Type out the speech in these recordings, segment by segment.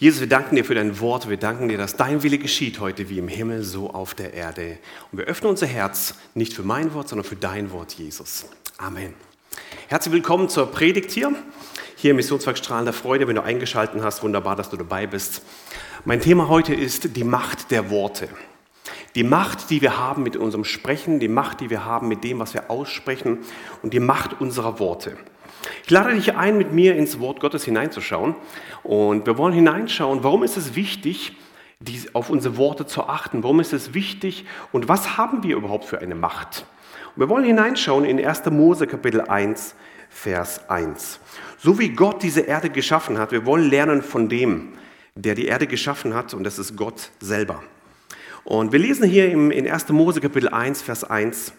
Jesus, wir danken dir für dein Wort. Wir danken dir, dass dein Wille geschieht heute wie im Himmel, so auf der Erde. Und wir öffnen unser Herz nicht für mein Wort, sondern für dein Wort, Jesus. Amen. Herzlich willkommen zur Predigt hier. Hier im Missionswerk Strahlender Freude, wenn du eingeschaltet hast. Wunderbar, dass du dabei bist. Mein Thema heute ist die Macht der Worte. Die Macht, die wir haben mit unserem Sprechen, die Macht, die wir haben mit dem, was wir aussprechen und die Macht unserer Worte. Ich lade dich ein, mit mir ins Wort Gottes hineinzuschauen. Und wir wollen hineinschauen, warum ist es wichtig, auf unsere Worte zu achten? Warum ist es wichtig und was haben wir überhaupt für eine Macht? Und wir wollen hineinschauen in 1. Mose Kapitel 1, Vers 1. So wie Gott diese Erde geschaffen hat, wir wollen lernen von dem, der die Erde geschaffen hat, und das ist Gott selber. Und wir lesen hier in 1. Mose Kapitel 1, Vers 1.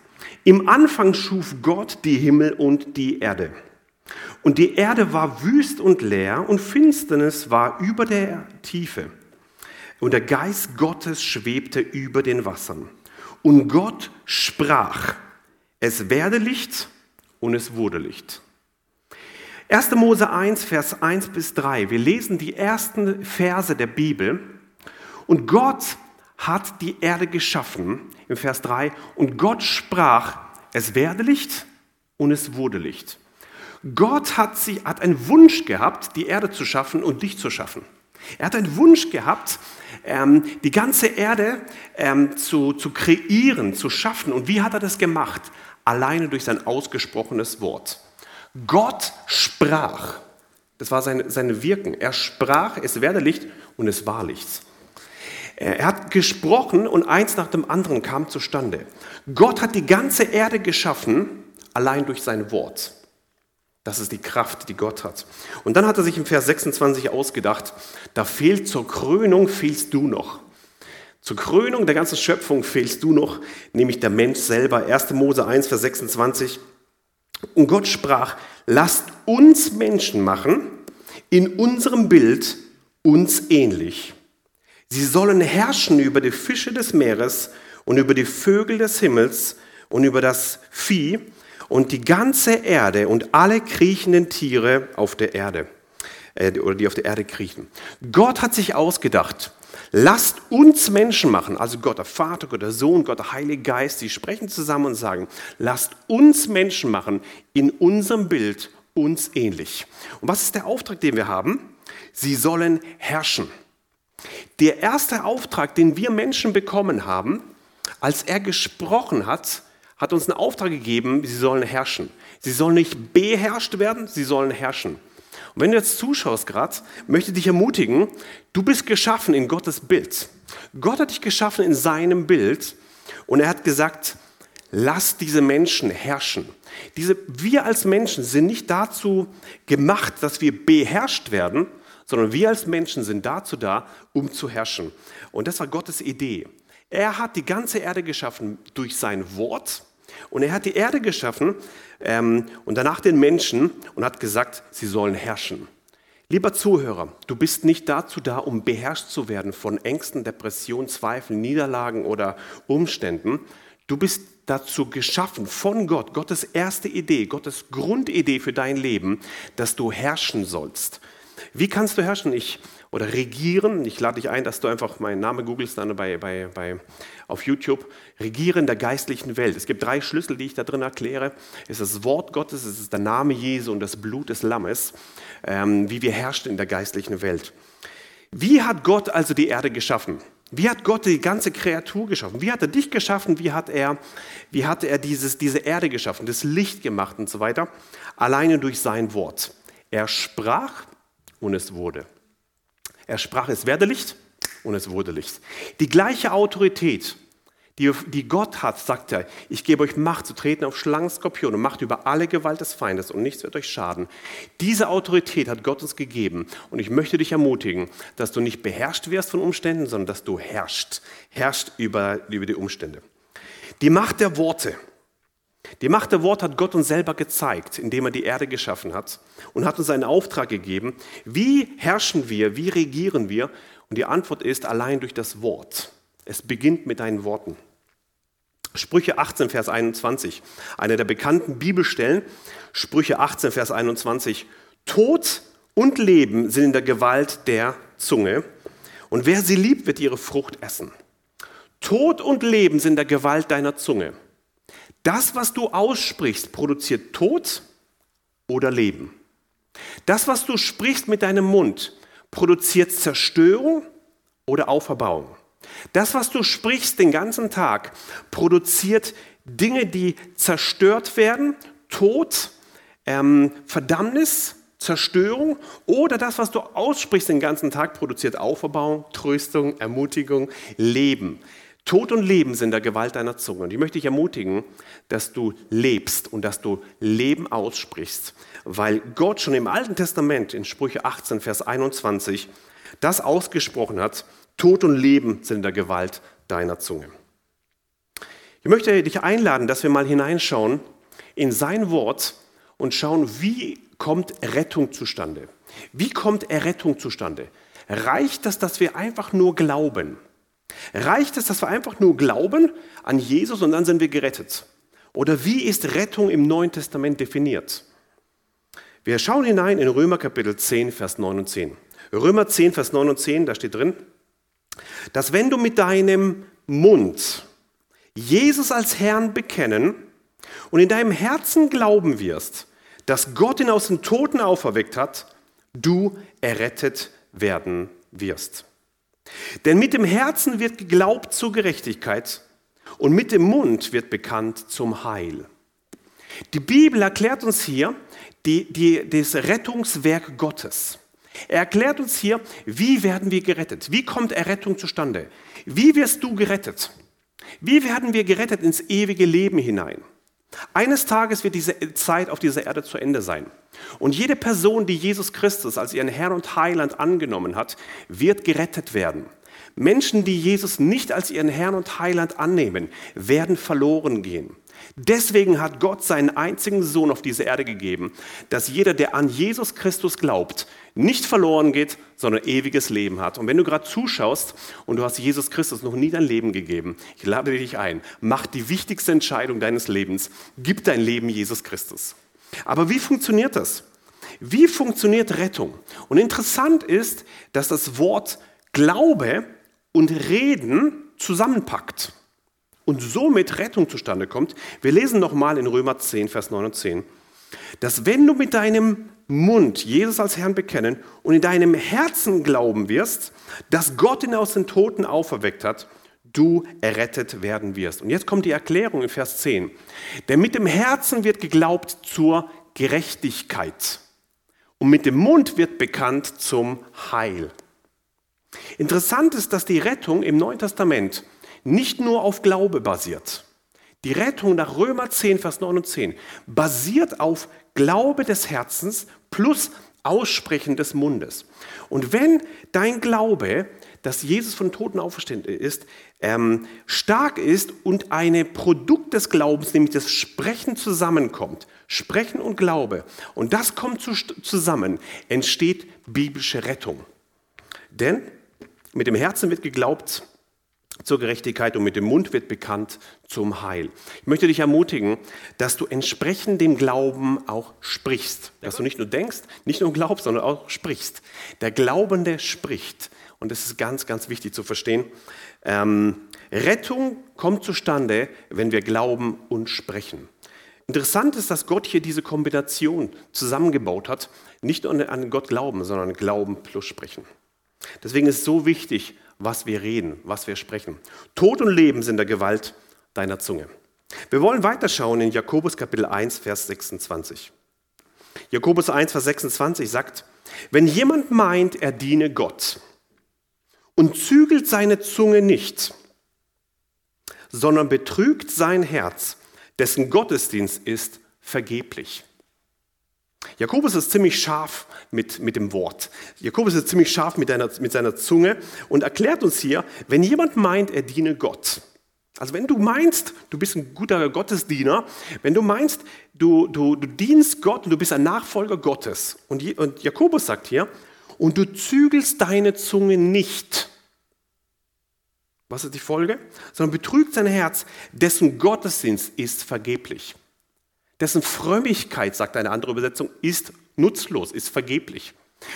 Im Anfang schuf Gott die Himmel und die Erde. Und die Erde war wüst und leer und Finsternis war über der Tiefe. Und der Geist Gottes schwebte über den Wassern. Und Gott sprach, es werde Licht und es wurde Licht. 1. Mose 1, Vers 1 bis 3. Wir lesen die ersten Verse der Bibel. Und Gott hat die Erde geschaffen, im Vers 3. Und Gott sprach, es werde Licht und es wurde Licht. Gott hat, sie, hat einen Wunsch gehabt, die Erde zu schaffen und dich zu schaffen. Er hat einen Wunsch gehabt, ähm, die ganze Erde ähm, zu, zu kreieren, zu schaffen. Und wie hat er das gemacht? Alleine durch sein ausgesprochenes Wort. Gott sprach. Das war seine, seine Wirken. Er sprach, es werde Licht und es war Licht. Er hat gesprochen und eins nach dem anderen kam zustande. Gott hat die ganze Erde geschaffen, allein durch sein Wort. Das ist die Kraft, die Gott hat. Und dann hat er sich im Vers 26 ausgedacht, da fehlt zur Krönung, fehlst du noch. Zur Krönung der ganzen Schöpfung fehlst du noch, nämlich der Mensch selber. 1. Mose 1, Vers 26. Und Gott sprach, lasst uns Menschen machen, in unserem Bild uns ähnlich. Sie sollen herrschen über die Fische des Meeres und über die Vögel des Himmels und über das Vieh und die ganze Erde und alle kriechenden Tiere auf der Erde äh, oder die auf der Erde kriechen. Gott hat sich ausgedacht, lasst uns Menschen machen, also Gott der Vater, Gott der Sohn, Gott der Heilige Geist, sie sprechen zusammen und sagen, lasst uns Menschen machen in unserem Bild uns ähnlich. Und was ist der Auftrag, den wir haben? Sie sollen herrschen. Der erste Auftrag, den wir Menschen bekommen haben, als er gesprochen hat, hat uns einen Auftrag gegeben, sie sollen herrschen. Sie sollen nicht beherrscht werden, sie sollen herrschen. Und wenn du jetzt zuschaust gerade, möchte ich dich ermutigen, du bist geschaffen in Gottes Bild. Gott hat dich geschaffen in seinem Bild und er hat gesagt, lass diese Menschen herrschen. Diese, wir als Menschen sind nicht dazu gemacht, dass wir beherrscht werden, sondern wir als Menschen sind dazu da, um zu herrschen. Und das war Gottes Idee. Er hat die ganze Erde geschaffen durch sein Wort und er hat die Erde geschaffen ähm, und danach den Menschen und hat gesagt, sie sollen herrschen. Lieber Zuhörer, du bist nicht dazu da, um beherrscht zu werden von Ängsten, Depressionen, Zweifeln, Niederlagen oder Umständen. Du bist dazu geschaffen von Gott, Gottes erste Idee, Gottes Grundidee für dein Leben, dass du herrschen sollst. Wie kannst du herrschen? Ich oder regieren. Ich lade dich ein, dass du einfach meinen Namen googelst dann bei, bei, bei, auf YouTube. Regieren der geistlichen Welt. Es gibt drei Schlüssel, die ich da drin erkläre. Es ist das Wort Gottes, es ist der Name Jesu und das Blut des Lammes, ähm, wie wir herrschen in der geistlichen Welt. Wie hat Gott also die Erde geschaffen? Wie hat Gott die ganze Kreatur geschaffen? Wie hat er dich geschaffen? Wie hat er, wie hat er dieses, diese Erde geschaffen, das Licht gemacht und so weiter? Alleine durch sein Wort. Er sprach und es wurde. Er sprach, es werde Licht und es wurde Licht. Die gleiche Autorität, die, die Gott hat, sagt er, ich gebe euch Macht zu treten auf Schlangen, Skorpione, Macht über alle Gewalt des Feindes und nichts wird euch schaden. Diese Autorität hat Gott uns gegeben und ich möchte dich ermutigen, dass du nicht beherrscht wirst von Umständen, sondern dass du herrschst, herrschst über, über die Umstände. Die Macht der Worte. Die Macht der Worte hat Gott uns selber gezeigt, indem er die Erde geschaffen hat und hat uns einen Auftrag gegeben. Wie herrschen wir, wie regieren wir? Und die Antwort ist allein durch das Wort. Es beginnt mit deinen Worten. Sprüche 18, Vers 21, eine der bekannten Bibelstellen. Sprüche 18, Vers 21. Tod und Leben sind in der Gewalt der Zunge, und wer sie liebt, wird ihre Frucht essen. Tod und Leben sind der Gewalt deiner Zunge. Das, was du aussprichst, produziert Tod oder Leben. Das, was du sprichst mit deinem Mund, produziert Zerstörung oder Auferbauung. Das, was du sprichst den ganzen Tag, produziert Dinge, die zerstört werden, Tod, ähm, Verdammnis, Zerstörung oder das, was du aussprichst den ganzen Tag, produziert Auferbauung, Tröstung, Ermutigung, Leben. Tod und Leben sind der Gewalt deiner Zunge. Und ich möchte dich ermutigen, dass du lebst und dass du Leben aussprichst, weil Gott schon im Alten Testament in Sprüche 18, Vers 21 das ausgesprochen hat, Tod und Leben sind der Gewalt deiner Zunge. Ich möchte dich einladen, dass wir mal hineinschauen in sein Wort und schauen, wie kommt Rettung zustande? Wie kommt Errettung zustande? Reicht das, dass wir einfach nur glauben? Reicht es, dass wir einfach nur glauben an Jesus und dann sind wir gerettet? Oder wie ist Rettung im Neuen Testament definiert? Wir schauen hinein in Römer Kapitel 10, Vers 9 und 10. Römer 10, Vers 9 und 10, da steht drin, dass wenn du mit deinem Mund Jesus als Herrn bekennen und in deinem Herzen glauben wirst, dass Gott ihn aus den Toten auferweckt hat, du errettet werden wirst. Denn mit dem Herzen wird geglaubt zur Gerechtigkeit und mit dem Mund wird bekannt zum Heil. Die Bibel erklärt uns hier die, die, das Rettungswerk Gottes. Er erklärt uns hier, wie werden wir gerettet? Wie kommt Errettung zustande? Wie wirst du gerettet? Wie werden wir gerettet ins ewige Leben hinein? Eines Tages wird diese Zeit auf dieser Erde zu Ende sein. Und jede Person, die Jesus Christus als ihren Herrn und Heiland angenommen hat, wird gerettet werden. Menschen, die Jesus nicht als ihren Herrn und Heiland annehmen, werden verloren gehen. Deswegen hat Gott seinen einzigen Sohn auf diese Erde gegeben, dass jeder, der an Jesus Christus glaubt, nicht verloren geht, sondern ewiges Leben hat. Und wenn du gerade zuschaust und du hast Jesus Christus noch nie dein Leben gegeben, ich lade dich ein, mach die wichtigste Entscheidung deines Lebens, gib dein Leben Jesus Christus. Aber wie funktioniert das? Wie funktioniert Rettung? Und interessant ist, dass das Wort Glaube und Reden zusammenpackt und somit Rettung zustande kommt. Wir lesen nochmal in Römer 10, Vers 9 und 10, dass wenn du mit deinem Mund Jesus als Herrn bekennen und in deinem Herzen glauben wirst, dass Gott ihn aus den Toten auferweckt hat, du errettet werden wirst. Und jetzt kommt die Erklärung in Vers 10. Denn mit dem Herzen wird geglaubt zur Gerechtigkeit und mit dem Mund wird bekannt zum Heil. Interessant ist, dass die Rettung im Neuen Testament nicht nur auf Glaube basiert. Die Rettung nach Römer 10, Vers 9 und 10 basiert auf Glaube des Herzens plus Aussprechen des Mundes. Und wenn dein Glaube, dass Jesus von Toten auferstanden ist, ähm, stark ist und ein Produkt des Glaubens, nämlich das Sprechen zusammenkommt, Sprechen und Glaube, und das kommt zu, zusammen, entsteht biblische Rettung. Denn mit dem Herzen wird geglaubt, zur Gerechtigkeit und mit dem Mund wird bekannt zum Heil. Ich möchte dich ermutigen, dass du entsprechend dem Glauben auch sprichst. Dass du nicht nur denkst, nicht nur glaubst, sondern auch sprichst. Der Glaubende spricht. Und das ist ganz, ganz wichtig zu verstehen. Ähm, Rettung kommt zustande, wenn wir glauben und sprechen. Interessant ist, dass Gott hier diese Kombination zusammengebaut hat. Nicht nur an Gott glauben, sondern Glauben plus sprechen. Deswegen ist es so wichtig, was wir reden, was wir sprechen. Tod und Leben sind der Gewalt deiner Zunge. Wir wollen weiterschauen in Jakobus Kapitel 1, Vers 26. Jakobus 1, Vers 26 sagt, wenn jemand meint, er diene Gott und zügelt seine Zunge nicht, sondern betrügt sein Herz, dessen Gottesdienst ist vergeblich. Jakobus ist ziemlich scharf mit, mit dem Wort. Jakobus ist ziemlich scharf mit, deiner, mit seiner Zunge und erklärt uns hier, wenn jemand meint, er diene Gott. Also wenn du meinst, du bist ein guter Gottesdiener, wenn du meinst, du, du, du dienst Gott und du bist ein Nachfolger Gottes. Und, und Jakobus sagt hier, und du zügelst deine Zunge nicht. Was ist die Folge? Sondern betrügt sein Herz, dessen Gottesdienst ist vergeblich. Dessen Frömmigkeit, sagt eine andere Übersetzung, ist nutzlos, ist vergeblich.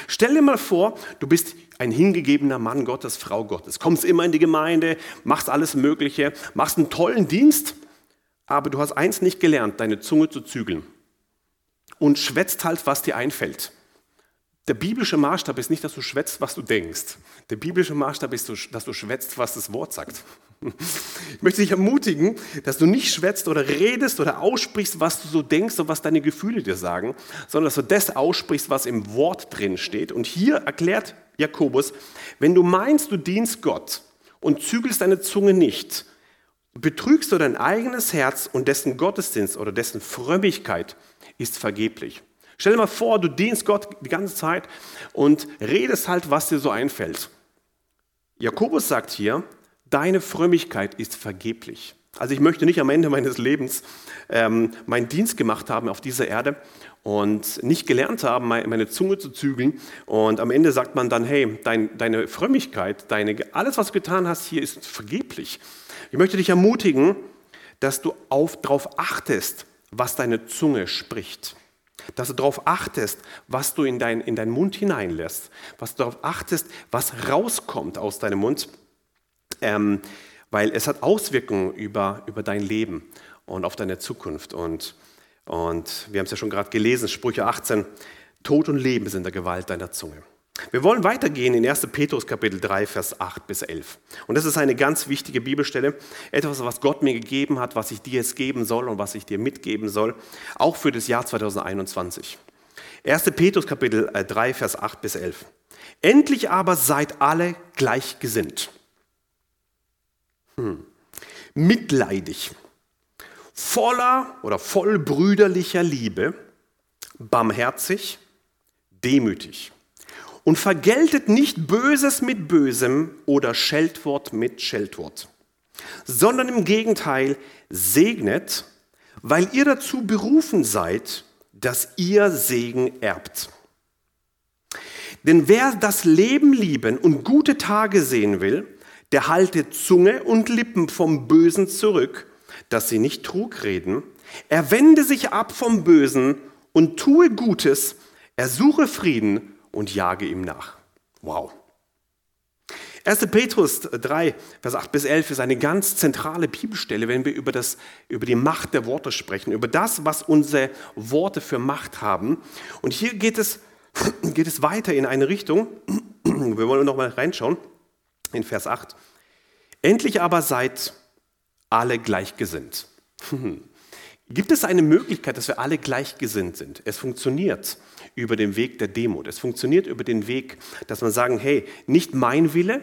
Stell dir mal vor, du bist ein hingegebener Mann Gottes, Frau Gottes, kommst immer in die Gemeinde, machst alles Mögliche, machst einen tollen Dienst, aber du hast eins nicht gelernt, deine Zunge zu zügeln und schwätzt halt, was dir einfällt. Der biblische Maßstab ist nicht, dass du schwätzt, was du denkst. Der biblische Maßstab ist, dass du schwätzt, was das Wort sagt. Ich möchte dich ermutigen, dass du nicht schwätzt oder redest oder aussprichst, was du so denkst und was deine Gefühle dir sagen, sondern dass du das aussprichst, was im Wort drin steht. Und hier erklärt Jakobus, wenn du meinst, du dienst Gott und zügelst deine Zunge nicht, betrügst du dein eigenes Herz und dessen Gottesdienst oder dessen Frömmigkeit ist vergeblich. Stell dir mal vor, du dienst Gott die ganze Zeit und redest halt, was dir so einfällt. Jakobus sagt hier, deine Frömmigkeit ist vergeblich. Also ich möchte nicht am Ende meines Lebens ähm, meinen Dienst gemacht haben auf dieser Erde und nicht gelernt haben, meine Zunge zu zügeln. Und am Ende sagt man dann, hey, dein, deine Frömmigkeit, deine, alles, was du getan hast hier, ist vergeblich. Ich möchte dich ermutigen, dass du darauf achtest, was deine Zunge spricht. Dass du darauf achtest, was du in, dein, in deinen Mund hineinlässt. Was du darauf achtest, was rauskommt aus deinem Mund. Ähm, weil es hat Auswirkungen über, über dein Leben und auf deine Zukunft. Und, und wir haben es ja schon gerade gelesen, Sprüche 18, Tod und Leben sind in der Gewalt deiner Zunge. Wir wollen weitergehen in 1. Petrus Kapitel 3, Vers 8 bis 11. Und das ist eine ganz wichtige Bibelstelle, etwas, was Gott mir gegeben hat, was ich dir jetzt geben soll und was ich dir mitgeben soll, auch für das Jahr 2021. 1. Petrus Kapitel 3, äh, Vers 8 bis 11. Endlich aber seid alle gleichgesinnt. Hm. Mitleidig, voller oder voll brüderlicher Liebe, barmherzig, demütig und vergeltet nicht Böses mit Bösem oder Scheltwort mit Scheltwort, sondern im Gegenteil segnet, weil ihr dazu berufen seid, dass ihr Segen erbt. Denn wer das Leben lieben und gute Tage sehen will, der halte Zunge und Lippen vom Bösen zurück, dass sie nicht Trug reden. Er wende sich ab vom Bösen und tue Gutes, er suche Frieden und jage ihm nach. Wow. 1. Petrus 3, Vers 8 bis 11 ist eine ganz zentrale Bibelstelle, wenn wir über, das, über die Macht der Worte sprechen, über das, was unsere Worte für Macht haben. Und hier geht es, geht es weiter in eine Richtung. Wir wollen noch mal reinschauen in Vers 8. Endlich aber seid alle gleichgesinnt. Gibt es eine Möglichkeit, dass wir alle gleichgesinnt sind? Es funktioniert über den Weg der Demut. Es funktioniert über den Weg, dass man sagen, hey, nicht mein Wille,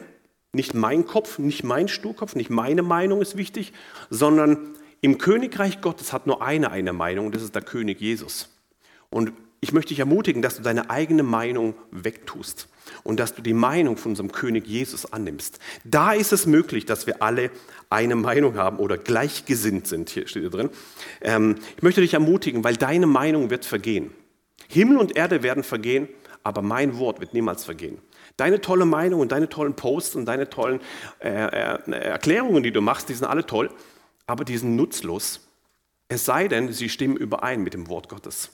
nicht mein Kopf, nicht mein Sturkopf, nicht meine Meinung ist wichtig, sondern im Königreich Gottes hat nur eine eine Meinung und das ist der König Jesus. Und ich möchte dich ermutigen, dass du deine eigene Meinung wegtust und dass du die Meinung von unserem König Jesus annimmst. Da ist es möglich, dass wir alle eine Meinung haben oder gleichgesinnt sind, hier steht hier drin. Ähm, ich möchte dich ermutigen, weil deine Meinung wird vergehen. Himmel und Erde werden vergehen, aber mein Wort wird niemals vergehen. Deine tolle Meinung und deine tollen Posts und deine tollen äh, äh, Erklärungen, die du machst, die sind alle toll, aber die sind nutzlos. Es sei denn, sie stimmen überein mit dem Wort Gottes.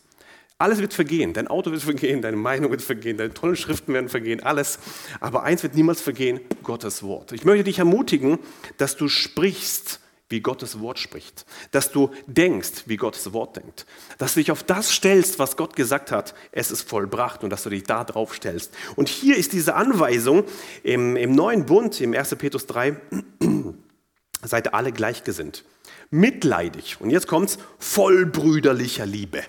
Alles wird vergehen. Dein Auto wird vergehen, deine Meinung wird vergehen, deine tollen Schriften werden vergehen, alles. Aber eins wird niemals vergehen, Gottes Wort. Ich möchte dich ermutigen, dass du sprichst, wie Gottes Wort spricht. Dass du denkst, wie Gottes Wort denkt. Dass du dich auf das stellst, was Gott gesagt hat, es ist vollbracht und dass du dich da drauf stellst. Und hier ist diese Anweisung im, im neuen Bund, im 1. Petrus 3, seid alle gleichgesinnt. Mitleidig. Und jetzt kommt's, voll brüderlicher Liebe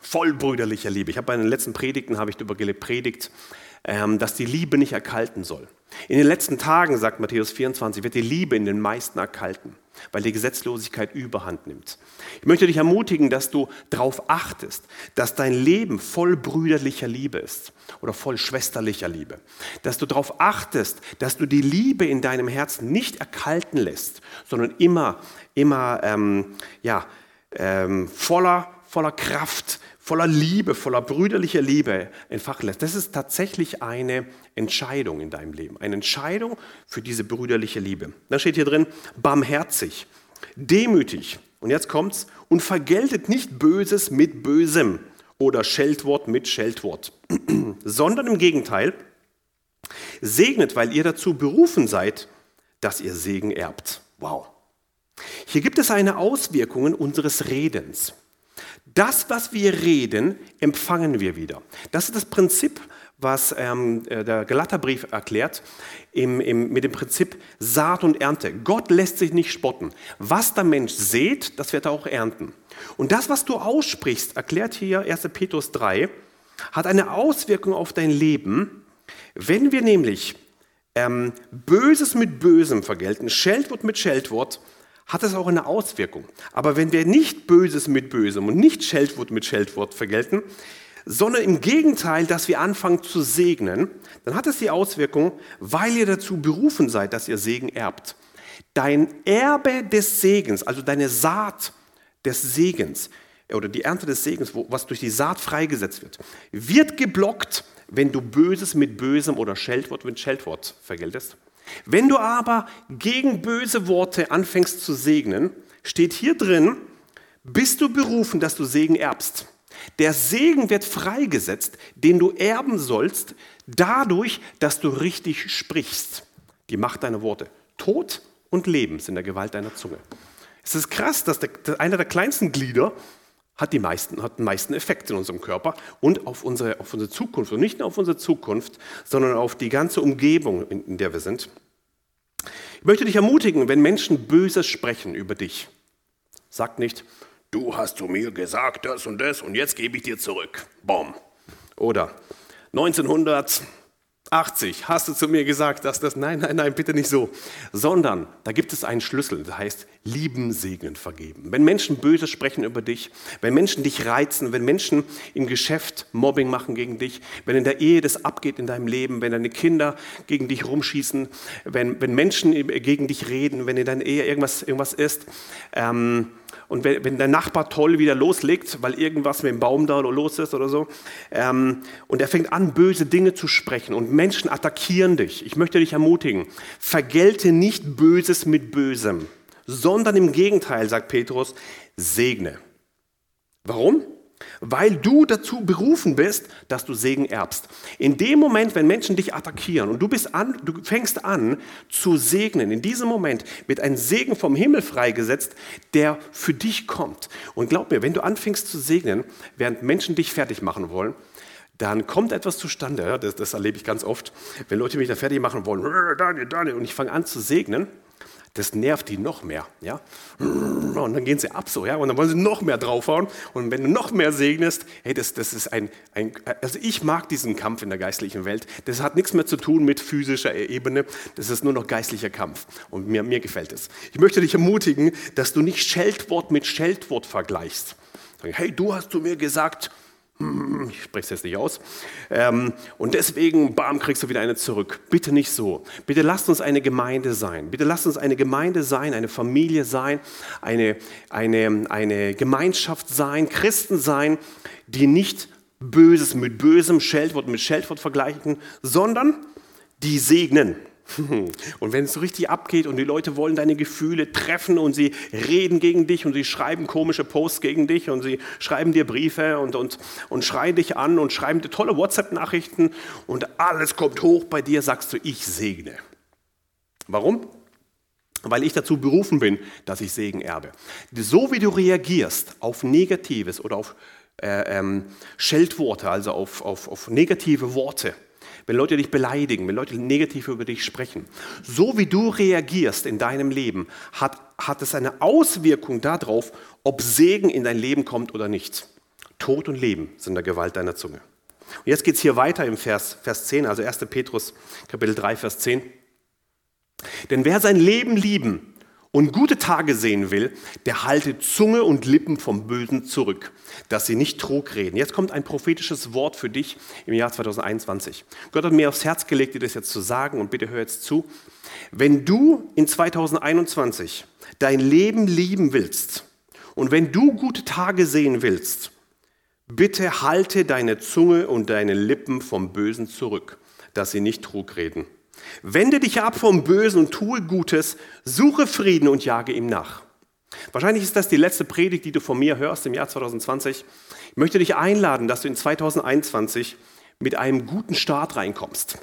voll brüderlicher Liebe. Ich habe bei den letzten Predigten habe ich darüber gepredigt, dass die Liebe nicht erkalten soll. In den letzten Tagen, sagt Matthäus 24, wird die Liebe in den meisten erkalten, weil die Gesetzlosigkeit überhand nimmt. Ich möchte dich ermutigen, dass du darauf achtest, dass dein Leben voll brüderlicher Liebe ist oder voll schwesterlicher Liebe. Dass du darauf achtest, dass du die Liebe in deinem Herzen nicht erkalten lässt, sondern immer, immer ähm, ja, ähm, voller, voller Kraft voller Liebe, voller brüderlicher Liebe entfachen lässt. Das ist tatsächlich eine Entscheidung in deinem Leben. Eine Entscheidung für diese brüderliche Liebe. Da steht hier drin, barmherzig, demütig. Und jetzt kommt's, und vergeltet nicht Böses mit Bösem oder Scheltwort mit Scheltwort, sondern im Gegenteil, segnet, weil ihr dazu berufen seid, dass ihr Segen erbt. Wow. Hier gibt es eine Auswirkung unseres Redens. Das, was wir reden, empfangen wir wieder. Das ist das Prinzip, was ähm, äh, der Galaterbrief erklärt, im, im, mit dem Prinzip Saat und Ernte. Gott lässt sich nicht spotten. Was der Mensch sät, das wird er auch ernten. Und das, was du aussprichst, erklärt hier 1. Petrus 3, hat eine Auswirkung auf dein Leben. Wenn wir nämlich ähm, Böses mit Bösem vergelten, Scheldwort mit Scheldwort, hat es auch eine Auswirkung. Aber wenn wir nicht Böses mit Bösem und nicht Scheldwort mit Scheldwort vergelten, sondern im Gegenteil, dass wir anfangen zu segnen, dann hat es die Auswirkung, weil ihr dazu berufen seid, dass ihr Segen erbt. Dein Erbe des Segens, also deine Saat des Segens oder die Ernte des Segens, was durch die Saat freigesetzt wird, wird geblockt, wenn du Böses mit Bösem oder Scheldwort mit Scheldwort vergeltest. Wenn du aber gegen böse Worte anfängst zu segnen, steht hier drin, bist du berufen, dass du Segen erbst. Der Segen wird freigesetzt, den du erben sollst, dadurch, dass du richtig sprichst. Die Macht deiner Worte. Tod und Leben sind in der Gewalt deiner Zunge. Es ist krass, dass der, einer der kleinsten Glieder hat, die meisten, hat den meisten Effekt in unserem Körper und auf unsere, auf unsere Zukunft. Und nicht nur auf unsere Zukunft, sondern auf die ganze Umgebung, in, in der wir sind. Ich möchte dich ermutigen, wenn Menschen Böses sprechen über dich, sag nicht, du hast zu mir gesagt das und das und jetzt gebe ich dir zurück. Bom. Oder 1900 80, hast du zu mir gesagt, dass das, nein, nein, nein, bitte nicht so, sondern da gibt es einen Schlüssel, der heißt lieben, segnen, vergeben. Wenn Menschen böse sprechen über dich, wenn Menschen dich reizen, wenn Menschen im Geschäft Mobbing machen gegen dich, wenn in der Ehe das abgeht in deinem Leben, wenn deine Kinder gegen dich rumschießen, wenn, wenn Menschen gegen dich reden, wenn in deiner Ehe irgendwas, irgendwas ist, ähm, und wenn, wenn der Nachbar toll wieder loslegt, weil irgendwas mit dem Baum da los ist oder so, ähm, und er fängt an, böse Dinge zu sprechen und Menschen attackieren dich, ich möchte dich ermutigen, vergelte nicht Böses mit Bösem, sondern im Gegenteil, sagt Petrus, segne. Warum? Weil du dazu berufen bist, dass du Segen erbst. In dem Moment, wenn Menschen dich attackieren und du, bist an, du fängst an zu segnen, in diesem Moment wird ein Segen vom Himmel freigesetzt, der für dich kommt. Und glaub mir, wenn du anfängst zu segnen, während Menschen dich fertig machen wollen, dann kommt etwas zustande, das, das erlebe ich ganz oft, wenn Leute mich da fertig machen wollen, Daniel, Daniel, und ich fange an zu segnen, das nervt die noch mehr. Ja? Und dann gehen sie ab so, ja, und dann wollen sie noch mehr draufhauen. Und wenn du noch mehr segnest, hey, das, das ist ein, ein, also ich mag diesen Kampf in der geistlichen Welt. Das hat nichts mehr zu tun mit physischer Ebene, das ist nur noch geistlicher Kampf. Und mir, mir gefällt es. Ich möchte dich ermutigen, dass du nicht Scheltwort mit Scheltwort vergleichst. Hey, du hast zu mir gesagt, ich spreche es jetzt nicht aus. Ähm, und deswegen, bam, kriegst du wieder eine zurück. Bitte nicht so. Bitte lasst uns eine Gemeinde sein. Bitte lasst uns eine Gemeinde sein, eine Familie sein, eine, eine, eine Gemeinschaft sein, Christen sein, die nicht Böses mit Bösem, Scheldwort mit Scheldwort vergleichen, sondern die segnen. Und wenn es so richtig abgeht und die Leute wollen deine Gefühle treffen und sie reden gegen dich und sie schreiben komische Posts gegen dich und sie schreiben dir Briefe und, und, und schreien dich an und schreiben dir tolle WhatsApp-Nachrichten und alles kommt hoch bei dir, sagst du, ich segne. Warum? Weil ich dazu berufen bin, dass ich Segen erbe. So wie du reagierst auf Negatives oder auf äh, ähm, Scheldworte, also auf, auf, auf negative Worte, wenn Leute dich beleidigen, wenn Leute negativ über dich sprechen. So wie du reagierst in deinem Leben, hat, hat es eine Auswirkung darauf, ob Segen in dein Leben kommt oder nicht. Tod und Leben sind der Gewalt deiner Zunge. Und jetzt geht es hier weiter im Vers, Vers 10, also 1. Petrus Kapitel 3, Vers 10. Denn wer sein Leben lieben und gute Tage sehen will, der halte Zunge und Lippen vom Bösen zurück, dass sie nicht Trug reden. Jetzt kommt ein prophetisches Wort für dich im Jahr 2021. Gott hat mir aufs Herz gelegt, dir das jetzt zu sagen und bitte hör jetzt zu. Wenn du in 2021 dein Leben lieben willst und wenn du gute Tage sehen willst, bitte halte deine Zunge und deine Lippen vom Bösen zurück, dass sie nicht Trug reden. Wende dich ab vom Bösen und tue Gutes, suche Frieden und jage ihm nach. Wahrscheinlich ist das die letzte Predigt, die du von mir hörst im Jahr 2020. Ich möchte dich einladen, dass du in 2021 mit einem guten Start reinkommst.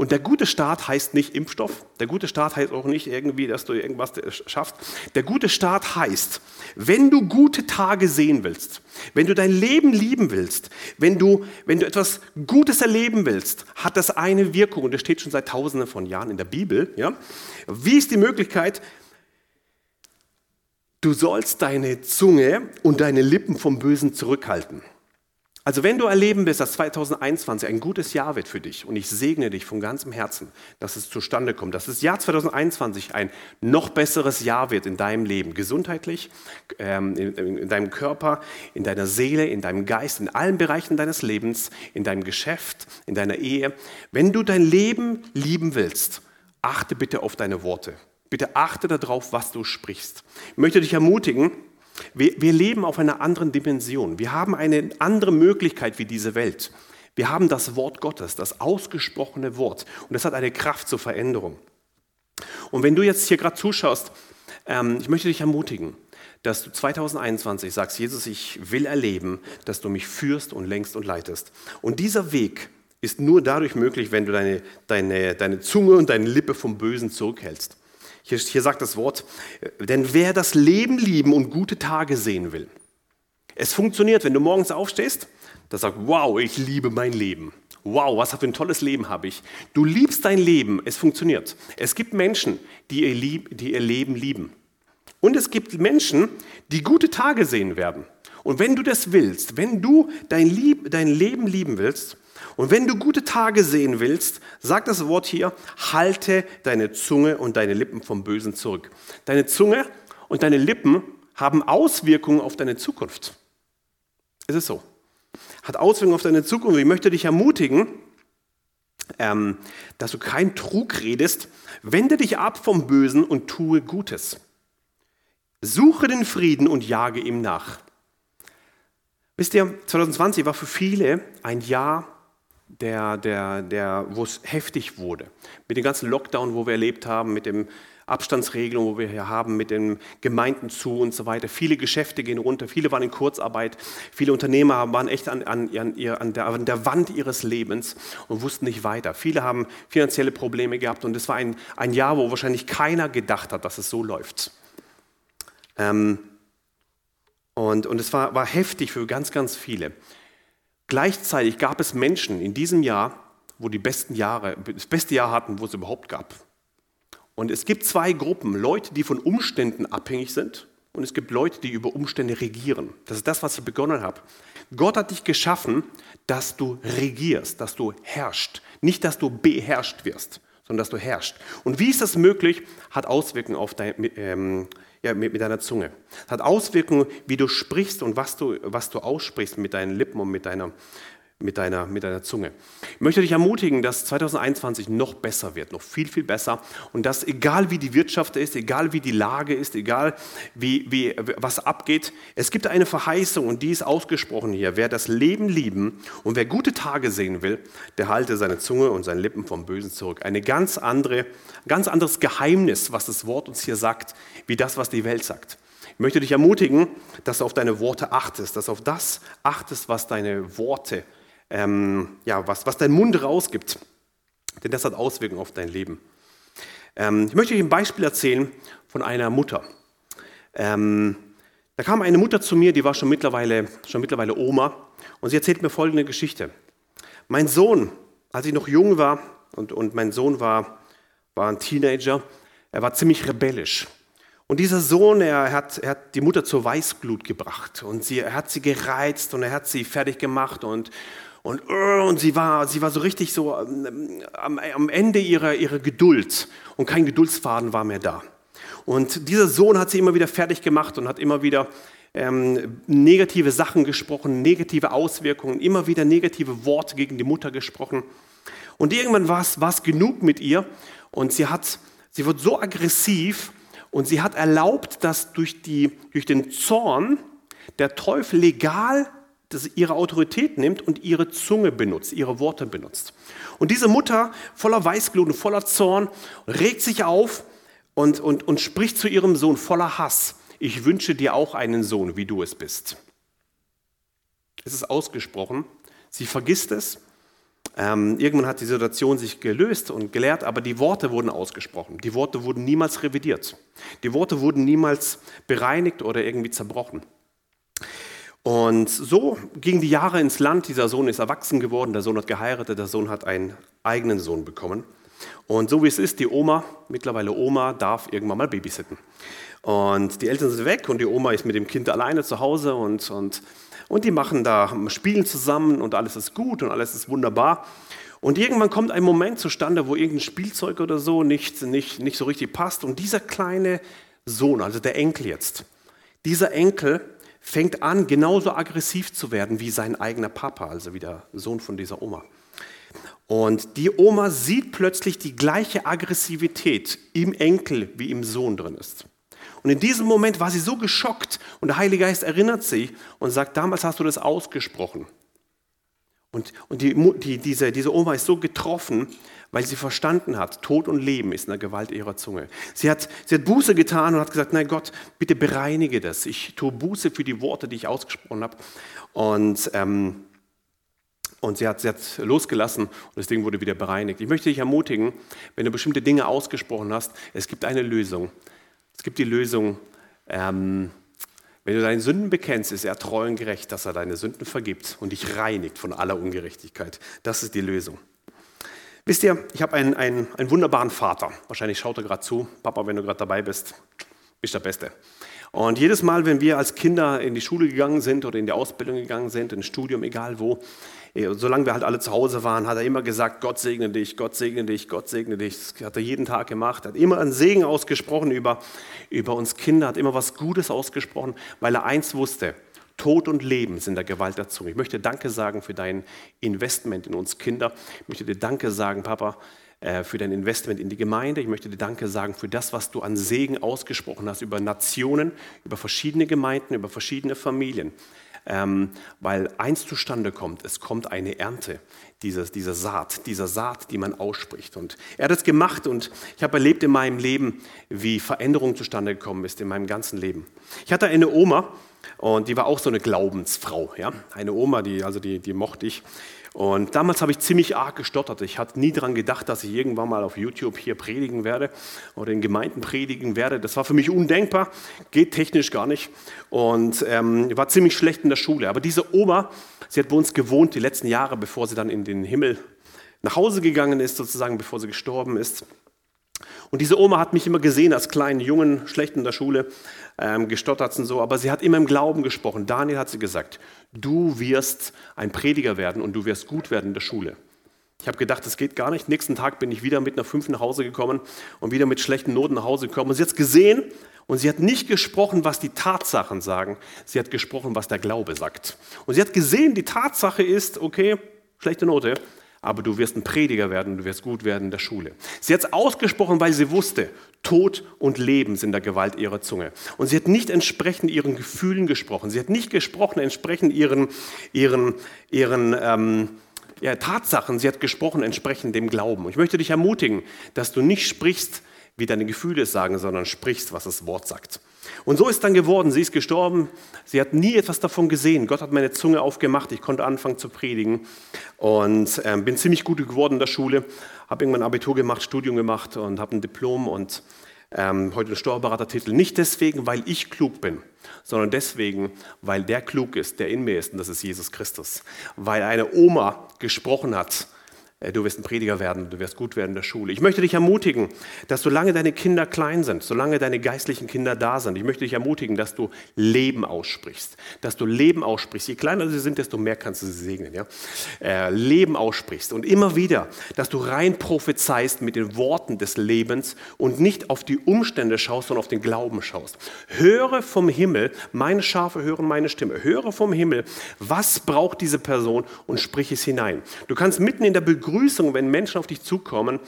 Und der gute Start heißt nicht Impfstoff, der gute Start heißt auch nicht irgendwie, dass du irgendwas schaffst. Der gute Start heißt, wenn du gute Tage sehen willst, wenn du dein Leben lieben willst, wenn du, wenn du etwas Gutes erleben willst, hat das eine Wirkung und das steht schon seit tausenden von Jahren in der Bibel. Ja? Wie ist die Möglichkeit? Du sollst deine Zunge und deine Lippen vom Bösen zurückhalten. Also wenn du erleben willst, dass 2021 ein gutes Jahr wird für dich und ich segne dich von ganzem Herzen, dass es zustande kommt, dass das Jahr 2021 ein noch besseres Jahr wird in deinem Leben, gesundheitlich, ähm, in, in deinem Körper, in deiner Seele, in deinem Geist, in allen Bereichen deines Lebens, in deinem Geschäft, in deiner Ehe. Wenn du dein Leben lieben willst, achte bitte auf deine Worte. Bitte achte darauf, was du sprichst. Ich möchte dich ermutigen, wir, wir leben auf einer anderen Dimension. Wir haben eine andere Möglichkeit wie diese Welt. Wir haben das Wort Gottes, das ausgesprochene Wort. Und das hat eine Kraft zur Veränderung. Und wenn du jetzt hier gerade zuschaust, ähm, ich möchte dich ermutigen, dass du 2021 sagst, Jesus, ich will erleben, dass du mich führst und lenkst und leitest. Und dieser Weg ist nur dadurch möglich, wenn du deine, deine, deine Zunge und deine Lippe vom Bösen zurückhältst. Hier, hier sagt das Wort, denn wer das Leben lieben und gute Tage sehen will, es funktioniert, wenn du morgens aufstehst, da sagt, wow, ich liebe mein Leben. Wow, was für ein tolles Leben habe ich. Du liebst dein Leben, es funktioniert. Es gibt Menschen, die ihr, Lieb, die ihr Leben lieben. Und es gibt Menschen, die gute Tage sehen werden. Und wenn du das willst, wenn du dein, Lieb, dein Leben lieben willst, und wenn du gute Tage sehen willst, sagt das Wort hier, halte deine Zunge und deine Lippen vom Bösen zurück. Deine Zunge und deine Lippen haben Auswirkungen auf deine Zukunft. Ist es so? Hat Auswirkungen auf deine Zukunft. Ich möchte dich ermutigen, ähm, dass du kein Trug redest. Wende dich ab vom Bösen und tue Gutes. Suche den Frieden und jage ihm nach. Wisst ihr, 2020 war für viele ein Jahr der, der, der, wo es heftig wurde. Mit dem ganzen Lockdown, wo wir erlebt haben, mit den Abstandsregelungen, wo wir hier haben, mit den Gemeinden zu und so weiter. Viele Geschäfte gehen runter, viele waren in Kurzarbeit, viele Unternehmer waren echt an, an, an, der, an der Wand ihres Lebens und wussten nicht weiter. Viele haben finanzielle Probleme gehabt und es war ein, ein Jahr, wo wahrscheinlich keiner gedacht hat, dass es so läuft. Ähm, und, und es war, war heftig für ganz, ganz viele. Gleichzeitig gab es Menschen in diesem Jahr, wo die besten Jahre, das beste Jahr hatten, wo es überhaupt gab. Und es gibt zwei Gruppen, Leute, die von Umständen abhängig sind und es gibt Leute, die über Umstände regieren. Das ist das, was ich begonnen habe. Gott hat dich geschaffen, dass du regierst, dass du herrschst. Nicht, dass du beherrscht wirst, sondern dass du herrschst. Und wie ist das möglich? Hat Auswirkungen auf dein, ähm, ja, mit, mit deiner Zunge. Es hat Auswirkungen, wie du sprichst und was du, was du aussprichst mit deinen Lippen und mit deiner, mit deiner, mit deiner Zunge. Ich möchte dich ermutigen, dass 2021 noch besser wird, noch viel, viel besser. Und dass egal wie die Wirtschaft ist, egal wie die Lage ist, egal wie, wie, was abgeht, es gibt eine Verheißung und die ist ausgesprochen hier. Wer das Leben lieben und wer gute Tage sehen will, der halte seine Zunge und seine Lippen vom Bösen zurück. Eine ganz andere, ganz anderes Geheimnis, was das Wort uns hier sagt, wie das, was die Welt sagt. Ich möchte dich ermutigen, dass du auf deine Worte achtest, dass du auf das achtest, was deine Worte ähm, ja, was, was dein Mund rausgibt. Denn das hat Auswirkungen auf dein Leben. Ähm, ich möchte euch ein Beispiel erzählen von einer Mutter. Ähm, da kam eine Mutter zu mir, die war schon mittlerweile, schon mittlerweile Oma, und sie erzählt mir folgende Geschichte. Mein Sohn, als ich noch jung war, und, und mein Sohn war, war ein Teenager, er war ziemlich rebellisch. Und dieser Sohn, er hat, er hat die Mutter zur Weißglut gebracht und sie, er hat sie gereizt und er hat sie fertig gemacht und, und, äh, und sie, war, sie war so richtig so ähm, am, am Ende ihrer, ihrer Geduld und kein Geduldsfaden war mehr da. Und dieser Sohn hat sie immer wieder fertig gemacht und hat immer wieder ähm, negative Sachen gesprochen, negative Auswirkungen, immer wieder negative Worte gegen die Mutter gesprochen. Und irgendwann war es genug mit ihr und sie, hat, sie wird so aggressiv und sie hat erlaubt, dass durch, die, durch den Zorn der Teufel legal ihre Autorität nimmt und ihre Zunge benutzt, ihre Worte benutzt. Und diese Mutter voller Weißglut und voller Zorn regt sich auf und, und, und spricht zu ihrem Sohn voller Hass. ich wünsche dir auch einen Sohn, wie du es bist. Es ist ausgesprochen. Sie vergisst es. Ähm, irgendwann hat die Situation sich gelöst und gelehrt, aber die Worte wurden ausgesprochen. Die Worte wurden niemals revidiert. Die Worte wurden niemals bereinigt oder irgendwie zerbrochen. Und so gingen die Jahre ins Land. Dieser Sohn ist erwachsen geworden, der Sohn hat geheiratet, der Sohn hat einen eigenen Sohn bekommen. Und so wie es ist, die Oma, mittlerweile Oma, darf irgendwann mal babysitten. Und die Eltern sind weg und die Oma ist mit dem Kind alleine zu Hause und, und, und die machen da Spielen zusammen und alles ist gut und alles ist wunderbar. Und irgendwann kommt ein Moment zustande, wo irgendein Spielzeug oder so nicht, nicht, nicht so richtig passt. Und dieser kleine Sohn, also der Enkel jetzt, dieser Enkel fängt an, genauso aggressiv zu werden wie sein eigener Papa, also wie der Sohn von dieser Oma. Und die Oma sieht plötzlich die gleiche Aggressivität im Enkel wie im Sohn drin ist. Und in diesem Moment war sie so geschockt und der Heilige Geist erinnert sie und sagt, damals hast du das ausgesprochen. Und, und die, die, diese, diese Oma ist so getroffen, weil sie verstanden hat, Tod und Leben ist in der Gewalt ihrer Zunge. Sie hat, sie hat Buße getan und hat gesagt, nein Gott, bitte bereinige das. Ich tue Buße für die Worte, die ich ausgesprochen habe. Und ähm, und sie hat, sie hat losgelassen und das Ding wurde wieder bereinigt. Ich möchte dich ermutigen, wenn du bestimmte Dinge ausgesprochen hast, es gibt eine Lösung. Es gibt die Lösung, ähm, wenn du deine Sünden bekennst, ist er treu und gerecht, dass er deine Sünden vergibt und dich reinigt von aller Ungerechtigkeit. Das ist die Lösung. Wisst ihr, ich habe einen, einen, einen wunderbaren Vater. Wahrscheinlich schaut er gerade zu. Papa, wenn du gerade dabei bist, bist der Beste. Und jedes Mal, wenn wir als Kinder in die Schule gegangen sind oder in die Ausbildung gegangen sind, ins Studium, egal wo, äh, solange wir halt alle zu Hause waren, hat er immer gesagt, Gott segne dich, Gott segne dich, Gott segne dich. Das hat er jeden Tag gemacht. Hat immer einen Segen ausgesprochen über, über uns Kinder, hat immer was Gutes ausgesprochen, weil er eins wusste, Tod und Leben sind der Gewalt der Zunge. Ich möchte Danke sagen für dein Investment in uns Kinder. Ich möchte dir Danke sagen, Papa, für dein Investment in die Gemeinde. Ich möchte dir Danke sagen für das, was du an Segen ausgesprochen hast über Nationen, über verschiedene Gemeinden, über verschiedene Familien. Ähm, weil eins zustande kommt, es kommt eine Ernte dieser, dieser Saat, dieser Saat, die man ausspricht. Und er hat es gemacht und ich habe erlebt in meinem Leben, wie Veränderung zustande gekommen ist in meinem ganzen Leben. Ich hatte eine Oma und die war auch so eine Glaubensfrau, ja? eine Oma, die, also die, die mochte ich. Und damals habe ich ziemlich arg gestottert. Ich hatte nie daran gedacht, dass ich irgendwann mal auf YouTube hier predigen werde oder in Gemeinden predigen werde. Das war für mich undenkbar, geht technisch gar nicht. Und ähm, war ziemlich schlecht in der Schule. Aber diese Oma, sie hat bei uns gewohnt die letzten Jahre, bevor sie dann in den Himmel nach Hause gegangen ist, sozusagen, bevor sie gestorben ist. Und diese Oma hat mich immer gesehen als kleinen Jungen, schlecht in der Schule, ähm, gestottert und so, aber sie hat immer im Glauben gesprochen. Daniel hat sie gesagt, du wirst ein Prediger werden und du wirst gut werden in der Schule. Ich habe gedacht, das geht gar nicht. Nächsten Tag bin ich wieder mit einer 5 nach Hause gekommen und wieder mit schlechten Noten nach Hause gekommen. Und sie hat es gesehen und sie hat nicht gesprochen, was die Tatsachen sagen. Sie hat gesprochen, was der Glaube sagt. Und sie hat gesehen, die Tatsache ist, okay, schlechte Note, aber du wirst ein Prediger werden, du wirst gut werden in der Schule. Sie hat es ausgesprochen, weil sie wusste, Tod und Leben sind der Gewalt ihrer Zunge. Und sie hat nicht entsprechend ihren Gefühlen gesprochen. Sie hat nicht gesprochen entsprechend ihren, ihren, ihren ähm, ja, Tatsachen. Sie hat gesprochen entsprechend dem Glauben. Ich möchte dich ermutigen, dass du nicht sprichst, wie deine Gefühle es sagen, sondern sprichst, was das Wort sagt. Und so ist dann geworden. Sie ist gestorben. Sie hat nie etwas davon gesehen. Gott hat meine Zunge aufgemacht. Ich konnte anfangen zu predigen und äh, bin ziemlich gut geworden in der Schule. Habe irgendwann Abitur gemacht, Studium gemacht und habe ein Diplom und ähm, heute einen Steuerberatertitel. Nicht deswegen, weil ich klug bin, sondern deswegen, weil der klug ist, der in mir ist und das ist Jesus Christus. Weil eine Oma gesprochen hat du wirst ein Prediger werden, du wirst gut werden in der Schule. Ich möchte dich ermutigen, dass solange deine Kinder klein sind, solange deine geistlichen Kinder da sind, ich möchte dich ermutigen, dass du Leben aussprichst. Dass du Leben aussprichst. Je kleiner sie sind, desto mehr kannst du sie segnen. Ja? Äh, Leben aussprichst. Und immer wieder, dass du rein prophezeist mit den Worten des Lebens und nicht auf die Umstände schaust, sondern auf den Glauben schaust. Höre vom Himmel, meine Schafe hören meine Stimme. Höre vom Himmel, was braucht diese Person und sprich es hinein. Du kannst mitten in der Begründung Begrüßung, wenn Menschen auf dich zukommen,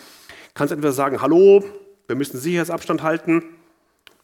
kannst du entweder sagen, hallo, wir müssen Sicherheitsabstand halten,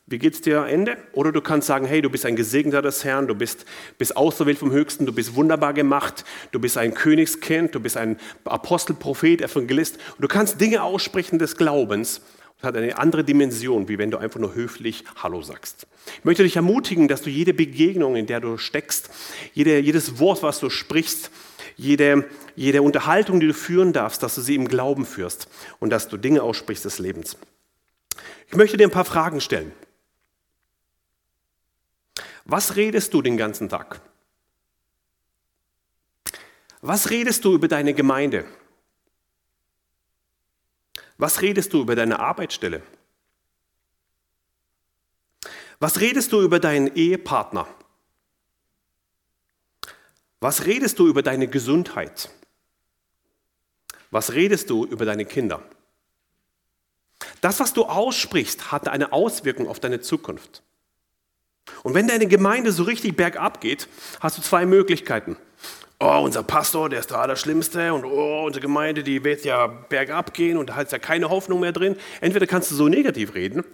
wie geht's dir? Ende? Oder du kannst sagen, hey, du bist ein Gesegneter des Herrn, du bist, bist auserwählt vom Höchsten, du bist wunderbar gemacht, du bist ein Königskind, du bist ein Apostel, Prophet, Evangelist. Und du kannst Dinge aussprechen des Glaubens. Das hat eine andere Dimension, wie wenn du einfach nur höflich Hallo sagst. Ich möchte dich ermutigen, dass du jede Begegnung, in der du steckst, jede, jedes Wort, was du sprichst, jede, jede Unterhaltung, die du führen darfst, dass du sie im Glauben führst und dass du Dinge aussprichst des Lebens. Ich möchte dir ein paar Fragen stellen. Was redest du den ganzen Tag? Was redest du über deine Gemeinde? Was redest du über deine Arbeitsstelle? Was redest du über deinen Ehepartner? Was redest du über deine Gesundheit? Was redest du über deine Kinder? Das, was du aussprichst, hat eine Auswirkung auf deine Zukunft. Und wenn deine Gemeinde so richtig bergab geht, hast du zwei Möglichkeiten oh, unser Pastor, der ist der Allerschlimmste und oh, unsere Gemeinde, die wird ja bergab gehen und da hat ja keine Hoffnung mehr drin. Entweder kannst du so negativ reden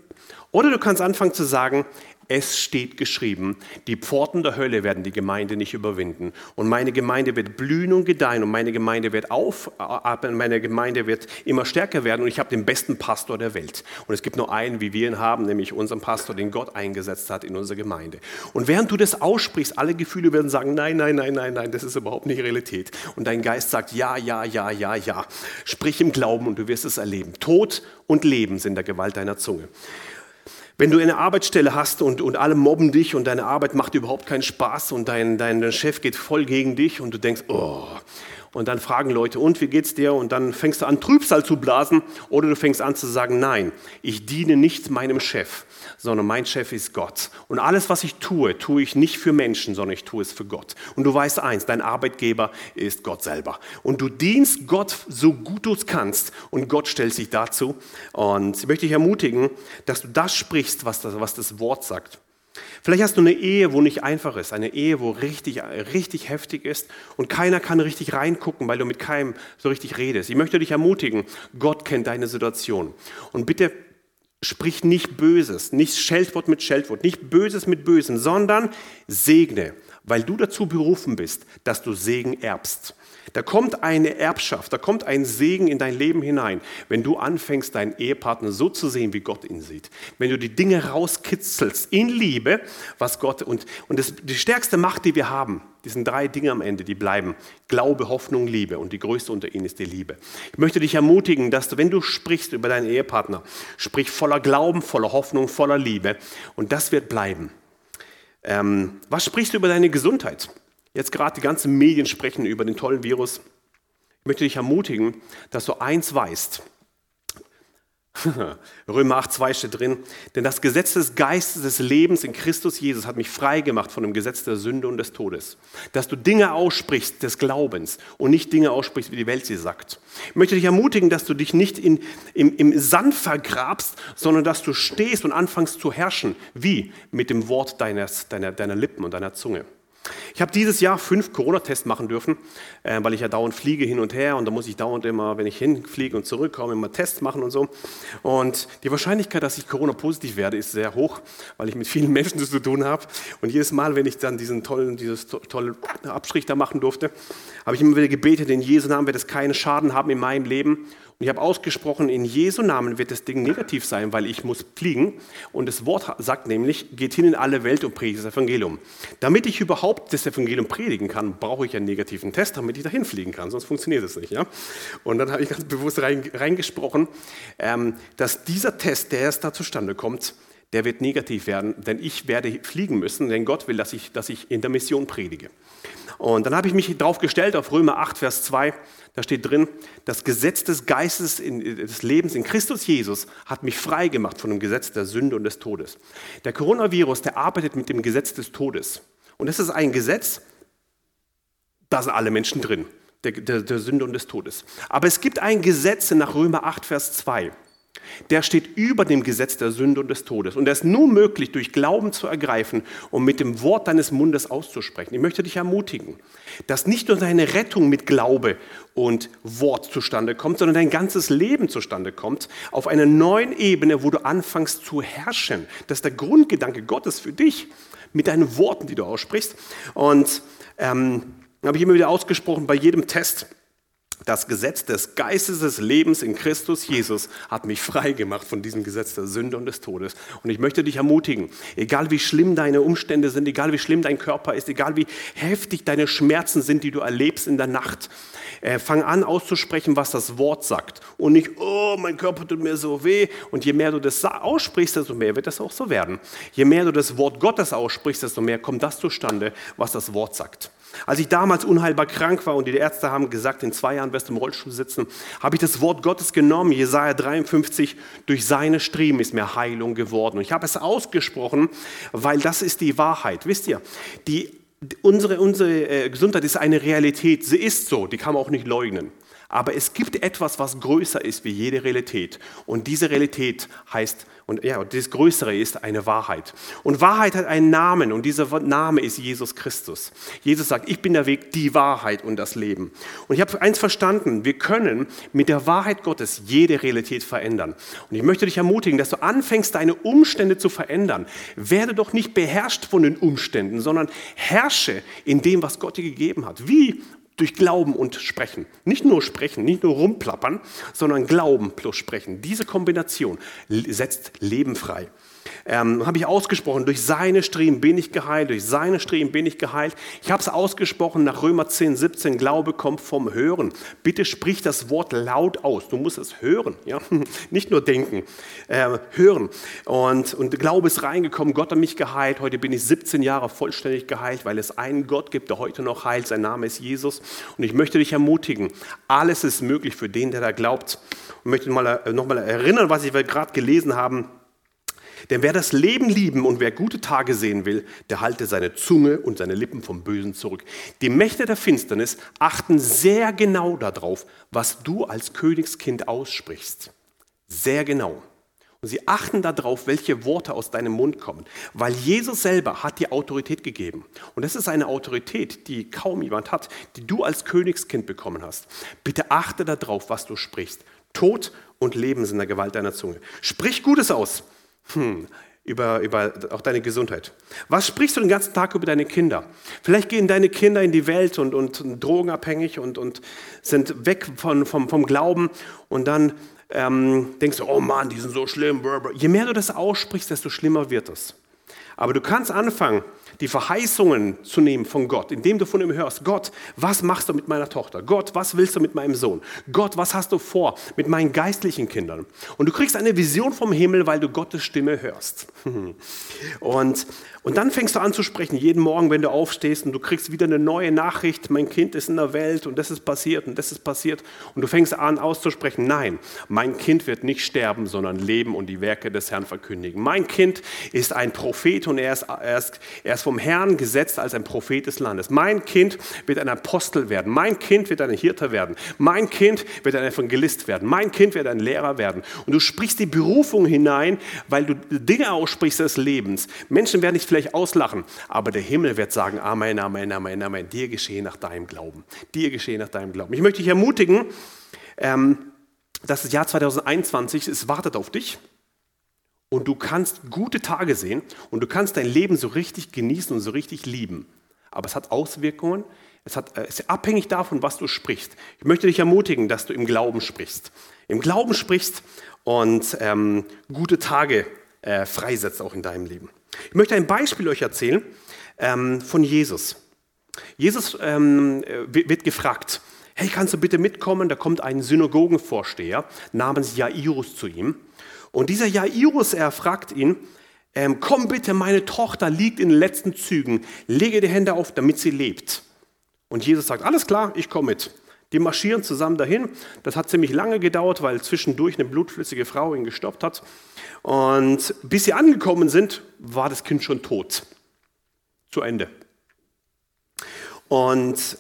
oder du kannst anfangen zu sagen, es steht geschrieben, die Pforten der Hölle werden die Gemeinde nicht überwinden. Und meine Gemeinde wird blühen und gedeihen und meine Gemeinde wird aufatmen, meine Gemeinde wird immer stärker werden und ich habe den besten Pastor der Welt. Und es gibt nur einen, wie wir ihn haben, nämlich unseren Pastor, den Gott eingesetzt hat in unserer Gemeinde. Und während du das aussprichst, alle Gefühle werden sagen, nein, nein, nein, nein, nein, das ist überhaupt nicht Realität. Und dein Geist sagt, ja, ja, ja, ja, ja. Sprich im Glauben und du wirst es erleben. Tod und Leben sind der Gewalt deiner Zunge. Wenn du eine Arbeitsstelle hast und, und alle mobben dich und deine Arbeit macht überhaupt keinen Spaß und dein, dein Chef geht voll gegen dich und du denkst, oh, und dann fragen Leute, und wie geht's dir? Und dann fängst du an, Trübsal zu blasen oder du fängst an zu sagen, nein, ich diene nicht meinem Chef, sondern mein Chef ist Gott. Und alles, was ich tue, tue ich nicht für Menschen, sondern ich tue es für Gott. Und du weißt eins, dein Arbeitgeber ist Gott selber. Und du dienst Gott so gut du es kannst und Gott stellt sich dazu. Und ich möchte dich ermutigen, dass du das sprichst, was das, was das Wort sagt. Vielleicht hast du eine Ehe, wo nicht einfach ist, eine Ehe, wo richtig, richtig heftig ist und keiner kann richtig reingucken, weil du mit keinem so richtig redest. Ich möchte dich ermutigen, Gott kennt deine Situation. Und bitte sprich nicht Böses, nicht Scheltwort mit Scheltwort, nicht Böses mit Bösem, sondern segne, weil du dazu berufen bist, dass du Segen erbst. Da kommt eine Erbschaft, da kommt ein Segen in dein Leben hinein, wenn du anfängst, deinen Ehepartner so zu sehen, wie Gott ihn sieht. Wenn du die Dinge rauskitzelst in Liebe, was Gott und, und das, die stärkste Macht, die wir haben, die sind drei Dinge am Ende, die bleiben. Glaube, Hoffnung, Liebe. Und die größte unter ihnen ist die Liebe. Ich möchte dich ermutigen, dass du, wenn du sprichst über deinen Ehepartner, sprich voller Glauben, voller Hoffnung, voller Liebe. Und das wird bleiben. Ähm, was sprichst du über deine Gesundheit? Jetzt gerade die ganzen Medien sprechen über den tollen Virus. Ich möchte dich ermutigen, dass du eins weißt. Römer 8, 2 steht drin, denn das Gesetz des Geistes des Lebens in Christus Jesus hat mich frei gemacht von dem Gesetz der Sünde und des Todes. Dass du Dinge aussprichst des Glaubens und nicht Dinge aussprichst, wie die Welt sie sagt. Ich möchte dich ermutigen, dass du dich nicht in, im, im Sand vergrabst, sondern dass du stehst und anfängst zu herrschen. Wie? Mit dem Wort deines, deiner, deiner Lippen und deiner Zunge. Ich habe dieses Jahr fünf Corona-Tests machen dürfen, äh, weil ich ja dauernd fliege hin und her und da muss ich dauernd immer, wenn ich hinfliege und zurückkomme, immer Tests machen und so. Und die Wahrscheinlichkeit, dass ich Corona-positiv werde, ist sehr hoch, weil ich mit vielen Menschen zu tun habe. Und jedes Mal, wenn ich dann diesen tollen, dieses tolle Abstrich da machen durfte, habe ich immer wieder gebetet, in Jesu Namen wird es keinen Schaden haben in meinem Leben. Und ich habe ausgesprochen, in Jesu Namen wird das Ding negativ sein, weil ich muss fliegen. Und das Wort sagt nämlich, geht hin in alle Welt und predigt das Evangelium. Damit ich überhaupt das Evangelium predigen kann, brauche ich einen negativen Test, damit ich dahin fliegen kann, sonst funktioniert es nicht. Ja? Und dann habe ich ganz bewusst reingesprochen, ähm, dass dieser Test, der erst da zustande kommt, der wird negativ werden, denn ich werde fliegen müssen, denn Gott will, dass ich, dass ich in der Mission predige. Und dann habe ich mich darauf gestellt, auf Römer 8, Vers 2, da steht drin, das Gesetz des Geistes in, des Lebens in Christus Jesus hat mich frei gemacht von dem Gesetz der Sünde und des Todes. Der Coronavirus, der arbeitet mit dem Gesetz des Todes. Und das ist ein Gesetz, da sind alle Menschen drin, der, der, der Sünde und des Todes. Aber es gibt ein Gesetz nach Römer 8, Vers 2 der steht über dem Gesetz der Sünde und des Todes. Und der ist nur möglich, durch Glauben zu ergreifen und mit dem Wort deines Mundes auszusprechen. Ich möchte dich ermutigen, dass nicht nur deine Rettung mit Glaube und Wort zustande kommt, sondern dein ganzes Leben zustande kommt, auf einer neuen Ebene, wo du anfängst zu herrschen. Das ist der Grundgedanke Gottes für dich, mit deinen Worten, die du aussprichst. Und ähm, habe ich immer wieder ausgesprochen bei jedem Test, Das Gesetz des Geistes des Lebens in Christus Jesus hat mich frei gemacht von diesem Gesetz der Sünde und des Todes. Und ich möchte dich ermutigen, egal wie schlimm deine Umstände sind, egal wie schlimm dein Körper ist, egal wie heftig deine Schmerzen sind, die du erlebst in der Nacht, äh, fang an auszusprechen, was das Wort sagt. Und nicht, oh, mein Körper tut mir so weh. Und je mehr du das aussprichst, desto mehr wird das auch so werden. Je mehr du das Wort Gottes aussprichst, desto mehr kommt das zustande, was das Wort sagt. Als ich damals unheilbar krank war und die Ärzte haben gesagt, in zwei Jahren wirst du im Rollstuhl sitzen, habe ich das Wort Gottes genommen, Jesaja 53, durch seine Striemen ist mir Heilung geworden. Und ich habe es ausgesprochen, weil das ist die Wahrheit. Wisst ihr, die, unsere, unsere äh, Gesundheit ist eine Realität. Sie ist so, die kann man auch nicht leugnen. Aber es gibt etwas, was größer ist wie jede Realität. Und diese Realität heißt und ja, das Größere ist eine Wahrheit. Und Wahrheit hat einen Namen und dieser Name ist Jesus Christus. Jesus sagt, ich bin der Weg, die Wahrheit und das Leben. Und ich habe eins verstanden, wir können mit der Wahrheit Gottes jede Realität verändern. Und ich möchte dich ermutigen, dass du anfängst, deine Umstände zu verändern. Werde doch nicht beherrscht von den Umständen, sondern herrsche in dem, was Gott dir gegeben hat. Wie? Durch Glauben und Sprechen. Nicht nur sprechen, nicht nur rumplappern, sondern Glauben plus Sprechen. Diese Kombination setzt Leben frei ähm, habe ich ausgesprochen, durch seine Striemen bin ich geheilt, durch seine Striemen bin ich geheilt. Ich habe es ausgesprochen nach Römer 10, 17, Glaube kommt vom Hören. Bitte sprich das Wort laut aus, du musst es hören, ja? nicht nur denken, äh, hören. Und, und Glaube ist reingekommen, Gott hat mich geheilt, heute bin ich 17 Jahre vollständig geheilt, weil es einen Gott gibt, der heute noch heilt, sein Name ist Jesus. Und ich möchte dich ermutigen, alles ist möglich für den, der da glaubt. Ich möchte mal, äh, erinnern, was wir gerade gelesen haben. Denn wer das Leben lieben und wer gute Tage sehen will, der halte seine Zunge und seine Lippen vom Bösen zurück. Die Mächte der Finsternis achten sehr genau darauf, was du als Königskind aussprichst. Sehr genau. Und sie achten darauf, welche Worte aus deinem Mund kommen, weil Jesus selber hat die Autorität gegeben. Und das ist eine Autorität, die kaum jemand hat, die du als Königskind bekommen hast. Bitte achte darauf, was du sprichst. Tod und Leben sind in der Gewalt deiner Zunge. Sprich Gutes aus. Hm, über, über auch deine Gesundheit. Was sprichst du den ganzen Tag über deine Kinder? Vielleicht gehen deine Kinder in die Welt und, und drogenabhängig und, und sind weg von, vom, vom Glauben und dann ähm, denkst du, oh Mann, die sind so schlimm. Je mehr du das aussprichst, desto schlimmer wird es. Aber du kannst anfangen, die Verheißungen zu nehmen von Gott, indem du von ihm hörst, Gott, was machst du mit meiner Tochter? Gott, was willst du mit meinem Sohn? Gott, was hast du vor mit meinen geistlichen Kindern? Und du kriegst eine Vision vom Himmel, weil du Gottes Stimme hörst. Und und dann fängst du an zu sprechen, jeden Morgen, wenn du aufstehst und du kriegst wieder eine neue Nachricht, mein Kind ist in der Welt und das ist passiert und das ist passiert. Und du fängst an auszusprechen, nein, mein Kind wird nicht sterben, sondern leben und die Werke des Herrn verkündigen. Mein Kind ist ein Prophet und er ist, er ist, er ist vom Herrn gesetzt als ein Prophet des Landes. Mein Kind wird ein Apostel werden. Mein Kind wird ein Hirte werden. Mein Kind wird ein Evangelist werden. Mein Kind wird ein Lehrer werden. Und du sprichst die Berufung hinein, weil du Dinge aussprichst des Lebens. Menschen werden nicht vielleicht auslachen, aber der Himmel wird sagen, Amen, Amen, Amen, Amen, dir geschehe nach deinem Glauben, dir geschehe nach deinem Glauben. Ich möchte dich ermutigen, ähm, dass das Jahr 2021, es wartet auf dich und du kannst gute Tage sehen und du kannst dein Leben so richtig genießen und so richtig lieben. Aber es hat Auswirkungen, es, hat, es ist abhängig davon, was du sprichst. Ich möchte dich ermutigen, dass du im Glauben sprichst. Im Glauben sprichst und ähm, gute Tage äh, freisetzt auch in deinem Leben. Ich möchte ein Beispiel euch erzählen ähm, von Jesus. Jesus ähm, wird gefragt, hey, kannst du bitte mitkommen? Da kommt ein Synagogenvorsteher namens Jairus zu ihm. Und dieser Jairus, er fragt ihn, ähm, komm bitte, meine Tochter liegt in den letzten Zügen, lege die Hände auf, damit sie lebt. Und Jesus sagt, alles klar, ich komme mit. Die marschieren zusammen dahin. Das hat ziemlich lange gedauert, weil zwischendurch eine blutflüssige Frau ihn gestoppt hat. Und bis sie angekommen sind, war das Kind schon tot. Zu Ende. Und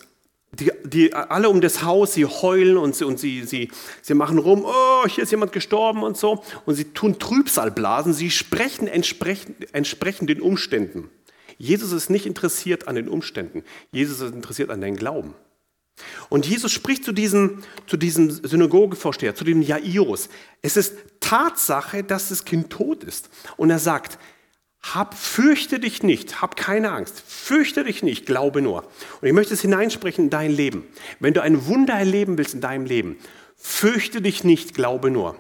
die, die, alle um das Haus, sie heulen und, sie, und sie, sie, sie machen rum, oh, hier ist jemand gestorben und so. Und sie tun Trübsalblasen, sie sprechen entsprechend, entsprechend den Umständen. Jesus ist nicht interessiert an den Umständen. Jesus ist interessiert an deinem Glauben. Und Jesus spricht zu diesem, zu diesem Synagogevorsteher, zu dem Jairus. Es ist Tatsache, dass das Kind tot ist. Und er sagt, hab, fürchte dich nicht, hab keine Angst, fürchte dich nicht, glaube nur. Und ich möchte es hineinsprechen in dein Leben. Wenn du ein Wunder erleben willst in deinem Leben, fürchte dich nicht, glaube nur.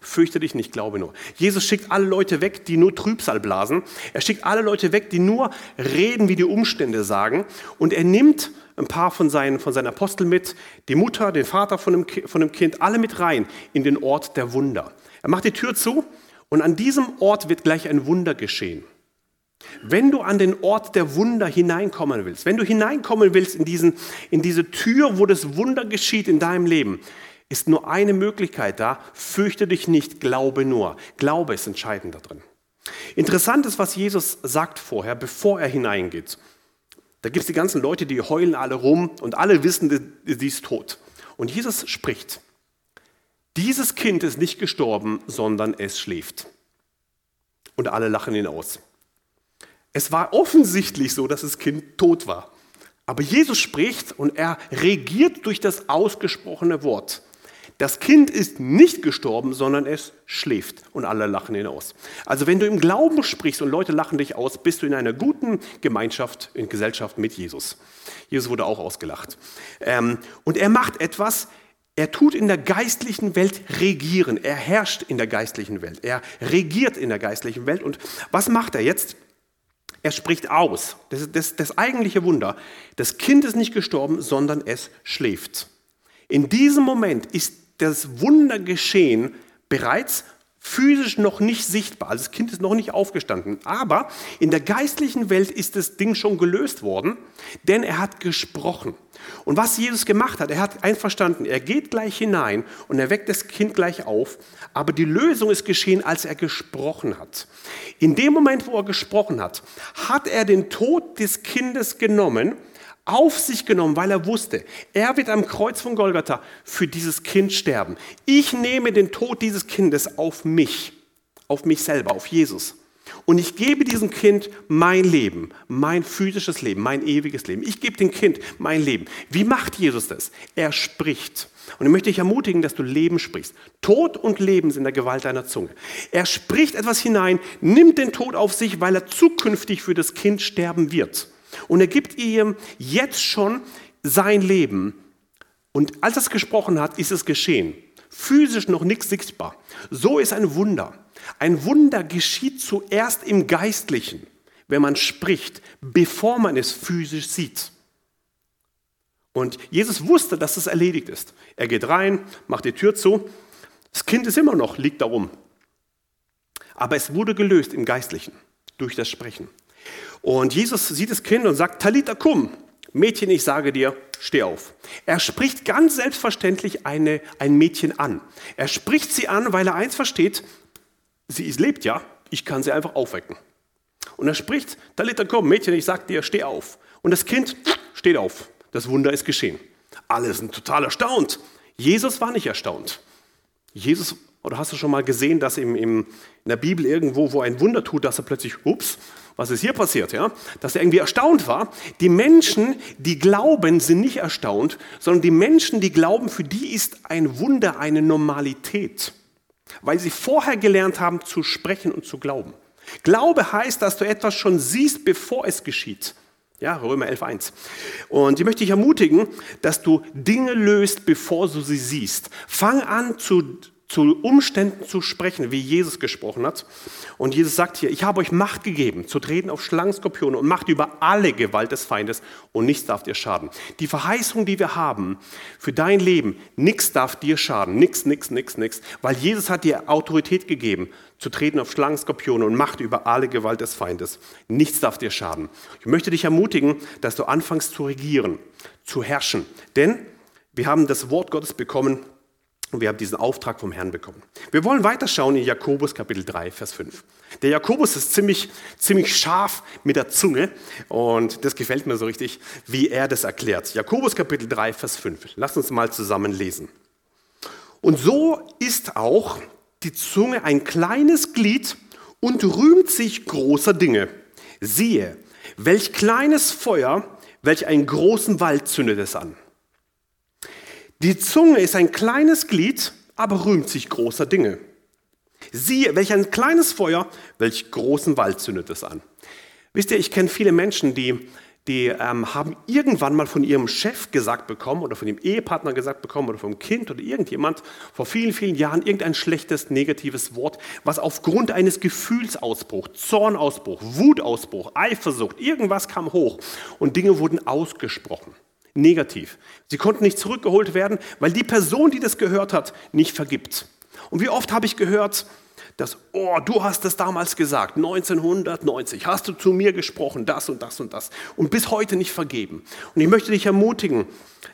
Fürchte dich nicht, glaube nur. Jesus schickt alle Leute weg, die nur Trübsal blasen. Er schickt alle Leute weg, die nur reden, wie die Umstände sagen. Und er nimmt ein paar von seinen, von seinen Aposteln mit, die Mutter, den Vater von dem, von dem Kind, alle mit rein in den Ort der Wunder. Er macht die Tür zu und an diesem Ort wird gleich ein Wunder geschehen. Wenn du an den Ort der Wunder hineinkommen willst, wenn du hineinkommen willst in, diesen, in diese Tür, wo das Wunder geschieht in deinem Leben, ist nur eine Möglichkeit da. Fürchte dich nicht, glaube nur. Glaube ist entscheidend da drin. Interessant ist, was Jesus sagt vorher, bevor er hineingeht. Da gibt es die ganzen Leute, die heulen alle rum und alle wissen, sie ist tot. Und Jesus spricht. Dieses Kind ist nicht gestorben, sondern es schläft. Und alle lachen ihn aus. Es war offensichtlich so, dass das Kind tot war. Aber Jesus spricht und er regiert durch das ausgesprochene Wort. Das Kind ist nicht gestorben, sondern es schläft und alle lachen ihn aus. Also wenn du im Glauben sprichst und Leute lachen dich aus, bist du in einer guten Gemeinschaft, in Gesellschaft mit Jesus. Jesus wurde auch ausgelacht. Ähm, und er macht etwas, er tut in der geistlichen Welt regieren. Er herrscht in der geistlichen Welt. Er regiert in der geistlichen Welt. Und was macht er jetzt? Er spricht aus. Das ist das, das eigentliche Wunder. Das Kind ist nicht gestorben, sondern es schläft. In diesem Moment ist das Wunder geschehen bereits physisch noch nicht sichtbar. Also das Kind ist noch nicht aufgestanden. Aber in der geistlichen Welt ist das Ding schon gelöst worden, denn er hat gesprochen. Und was Jesus gemacht hat, er hat einverstanden, er geht gleich hinein und er weckt das Kind gleich auf, aber die Lösung ist geschehen, als er gesprochen hat. In dem Moment, wo er gesprochen hat, hat er den Tod des Kindes genommen, auf sich genommen, weil er wusste, er wird am Kreuz von Golgatha für dieses Kind sterben. Ich nehme den Tod dieses Kindes auf mich, auf mich selber, auf Jesus. Und ich gebe diesem Kind mein Leben, mein physisches Leben, mein ewiges Leben. Ich gebe dem Kind mein Leben. Wie macht Jesus das? Er spricht. Und ich möchte dich ermutigen, dass du Leben sprichst. Tod und Leben sind in der Gewalt deiner Zunge. Er spricht etwas hinein, nimmt den Tod auf sich, weil er zukünftig für das Kind sterben wird. Und er gibt ihm jetzt schon sein Leben. Und als er es gesprochen hat, ist es geschehen. Physisch noch nichts sichtbar. So ist ein Wunder. Ein Wunder geschieht zuerst im Geistlichen, wenn man spricht, bevor man es physisch sieht. Und Jesus wusste, dass es erledigt ist. Er geht rein, macht die Tür zu. Das Kind ist immer noch, liegt darum. Aber es wurde gelöst im Geistlichen durch das Sprechen. Und Jesus sieht das Kind und sagt, Talita kum, Mädchen, ich sage dir, steh auf. Er spricht ganz selbstverständlich eine, ein Mädchen an. Er spricht sie an, weil er eins versteht, sie lebt ja, ich kann sie einfach aufwecken. Und er spricht, Talita kum, Mädchen, ich sage dir, steh auf. Und das Kind steht auf. Das Wunder ist geschehen. Alle sind total erstaunt. Jesus war nicht erstaunt. Jesus, oder hast du schon mal gesehen, dass im, im, in der Bibel irgendwo, wo ein Wunder tut, dass er plötzlich, ups, was ist hier passiert, ja? Dass er irgendwie erstaunt war. Die Menschen, die glauben, sind nicht erstaunt, sondern die Menschen, die glauben, für die ist ein Wunder eine Normalität, weil sie vorher gelernt haben zu sprechen und zu glauben. Glaube heißt, dass du etwas schon siehst, bevor es geschieht. Ja, Römer 11.1. Und ich möchte dich ermutigen, dass du Dinge löst, bevor du sie siehst. Fang an zu zu Umständen zu sprechen, wie Jesus gesprochen hat. Und Jesus sagt hier, ich habe euch Macht gegeben, zu treten auf Schlangen, Skorpione und Macht über alle Gewalt des Feindes und nichts darf dir schaden. Die Verheißung, die wir haben für dein Leben, nichts darf dir schaden, nichts, nichts, nichts, nichts, weil Jesus hat dir Autorität gegeben, zu treten auf Schlangen, Skorpione und Macht über alle Gewalt des Feindes. Nichts darf dir schaden. Ich möchte dich ermutigen, dass du anfängst zu regieren, zu herrschen, denn wir haben das Wort Gottes bekommen, und wir haben diesen Auftrag vom Herrn bekommen. Wir wollen weiterschauen in Jakobus Kapitel 3, Vers 5. Der Jakobus ist ziemlich, ziemlich scharf mit der Zunge und das gefällt mir so richtig, wie er das erklärt. Jakobus Kapitel 3, Vers 5. Lass uns mal zusammen lesen. Und so ist auch die Zunge ein kleines Glied und rühmt sich großer Dinge. Siehe, welch kleines Feuer, welch einen großen Wald zündet es an. Die Zunge ist ein kleines Glied, aber rühmt sich großer Dinge. Siehe, welch ein kleines Feuer, welch großen Wald zündet es an. Wisst ihr, ich kenne viele Menschen, die die ähm, haben irgendwann mal von ihrem Chef gesagt bekommen oder von ihrem Ehepartner gesagt bekommen oder vom Kind oder irgendjemand vor vielen, vielen Jahren irgendein schlechtes, negatives Wort, was aufgrund eines Gefühlsausbruchs, Zornausbruch, Wutausbruch, Eifersucht, irgendwas kam hoch und Dinge wurden ausgesprochen. Negativ. Sie konnten nicht zurückgeholt werden, weil die Person, die das gehört hat, nicht vergibt. Und wie oft habe ich gehört, dass, oh, du hast es damals gesagt, 1990 hast du zu mir gesprochen, das und das und das und bis heute nicht vergeben. Und ich möchte dich ermutigen,